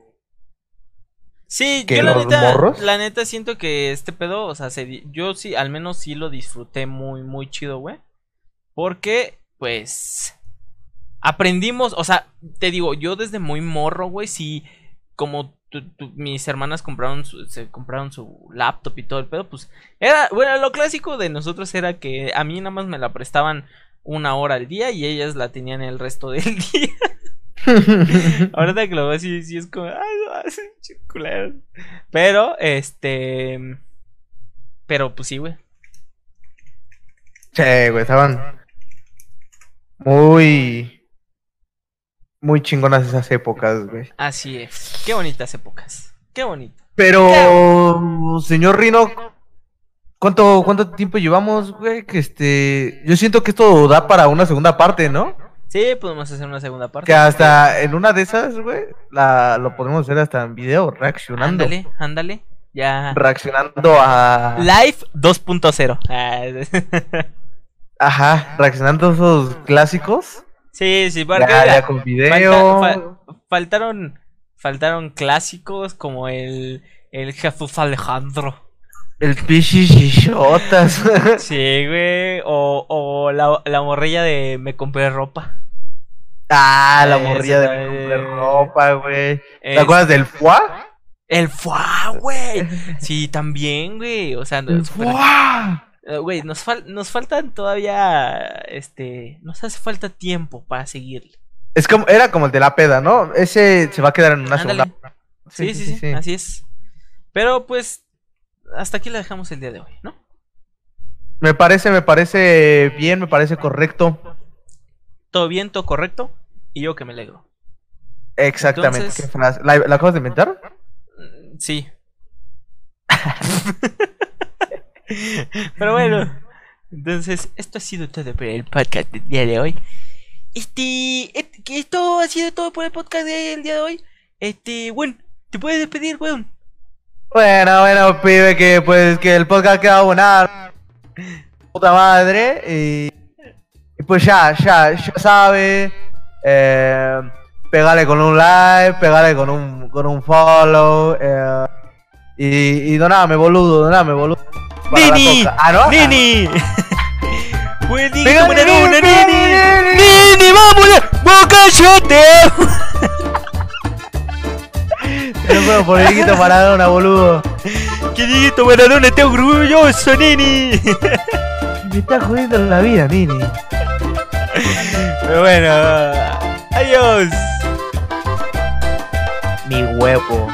Sí, ¿Que yo la neta, morros? la neta siento que este pedo, o sea, se yo sí, al menos sí lo disfruté muy, muy chido, güey. Porque, pues, aprendimos, o sea, te digo, yo desde muy morro, güey, sí, como tu- tu- mis hermanas compraron su, se compraron su laptop y todo el pedo, pues era, bueno, lo clásico de nosotros era que a mí nada más me la prestaban una hora al día y ellas la tenían el resto del día. Ahorita que lo veo así, sí es como, ay, no. Pero, este, pero pues sí, güey. Che, güey, estaban muy, muy chingonas esas épocas, güey. Así es. Qué bonitas épocas. Qué bonito. Pero, señor Rino, ¿cuánto, cuánto tiempo llevamos, güey? Que este, yo siento que esto da para una segunda parte, ¿no? Sí, podemos hacer una segunda parte. Que hasta en una de esas, güey, la, lo podemos hacer hasta en video, reaccionando. Ándale, ándale. Ya. Reaccionando a... Live 2.0. Ah, Ajá, reaccionando a esos clásicos. Sí, sí, porque Ya, ya con video. falta- fa- faltaron faltaron clásicos como el el Jesús Alejandro. El pichichichotas. Sí, güey, o, o la, la morrilla de me compré ropa. Ah, la morrilla de me compré ropa, güey. ¿Te acuerdas del FUA? El fuá, güey. Sí, también, güey. O sea, El pero- Eh, Güey, nos, fal- nos faltan todavía, este, nos hace falta tiempo para seguirle. Es como, era como el de la peda, ¿no? Ese se va a quedar en una Ándale. segunda. Sí sí, sí, así es. Pero pues, hasta aquí la dejamos el día de hoy, ¿no? Me parece, me parece bien, me parece correcto. Todo bien, todo correcto. Y yo que me alegro. Exactamente. ¿La, la acabas de inventar? Sí. Pero bueno, entonces, esto ha sido todo por el podcast del día de hoy. Este, que esto ha sido todo por el podcast del día de hoy. Este, bueno, te puedes despedir, weón. Bueno, bueno, pibe, que pues que el podcast queda buena. Puta madre. Y, y pues ya, ya, ya sabe. Eh, pegale con un like, pegale con un, con un follow. eh, y, y doname, boludo, doname, boludo. ¡Nini! Ah, ¿no? ¡Nini! Venga, digo, buena Nini, Nini, Nini. ¡Nini, vámonos! ¡Bocachote! No puedo por Dieguito Maradona, boludo. ¡Que Dieguito Maradona esté orgulloso, Nini! Me está jodiendo la vida, Nini. Pero bueno, adiós. Mi huevo.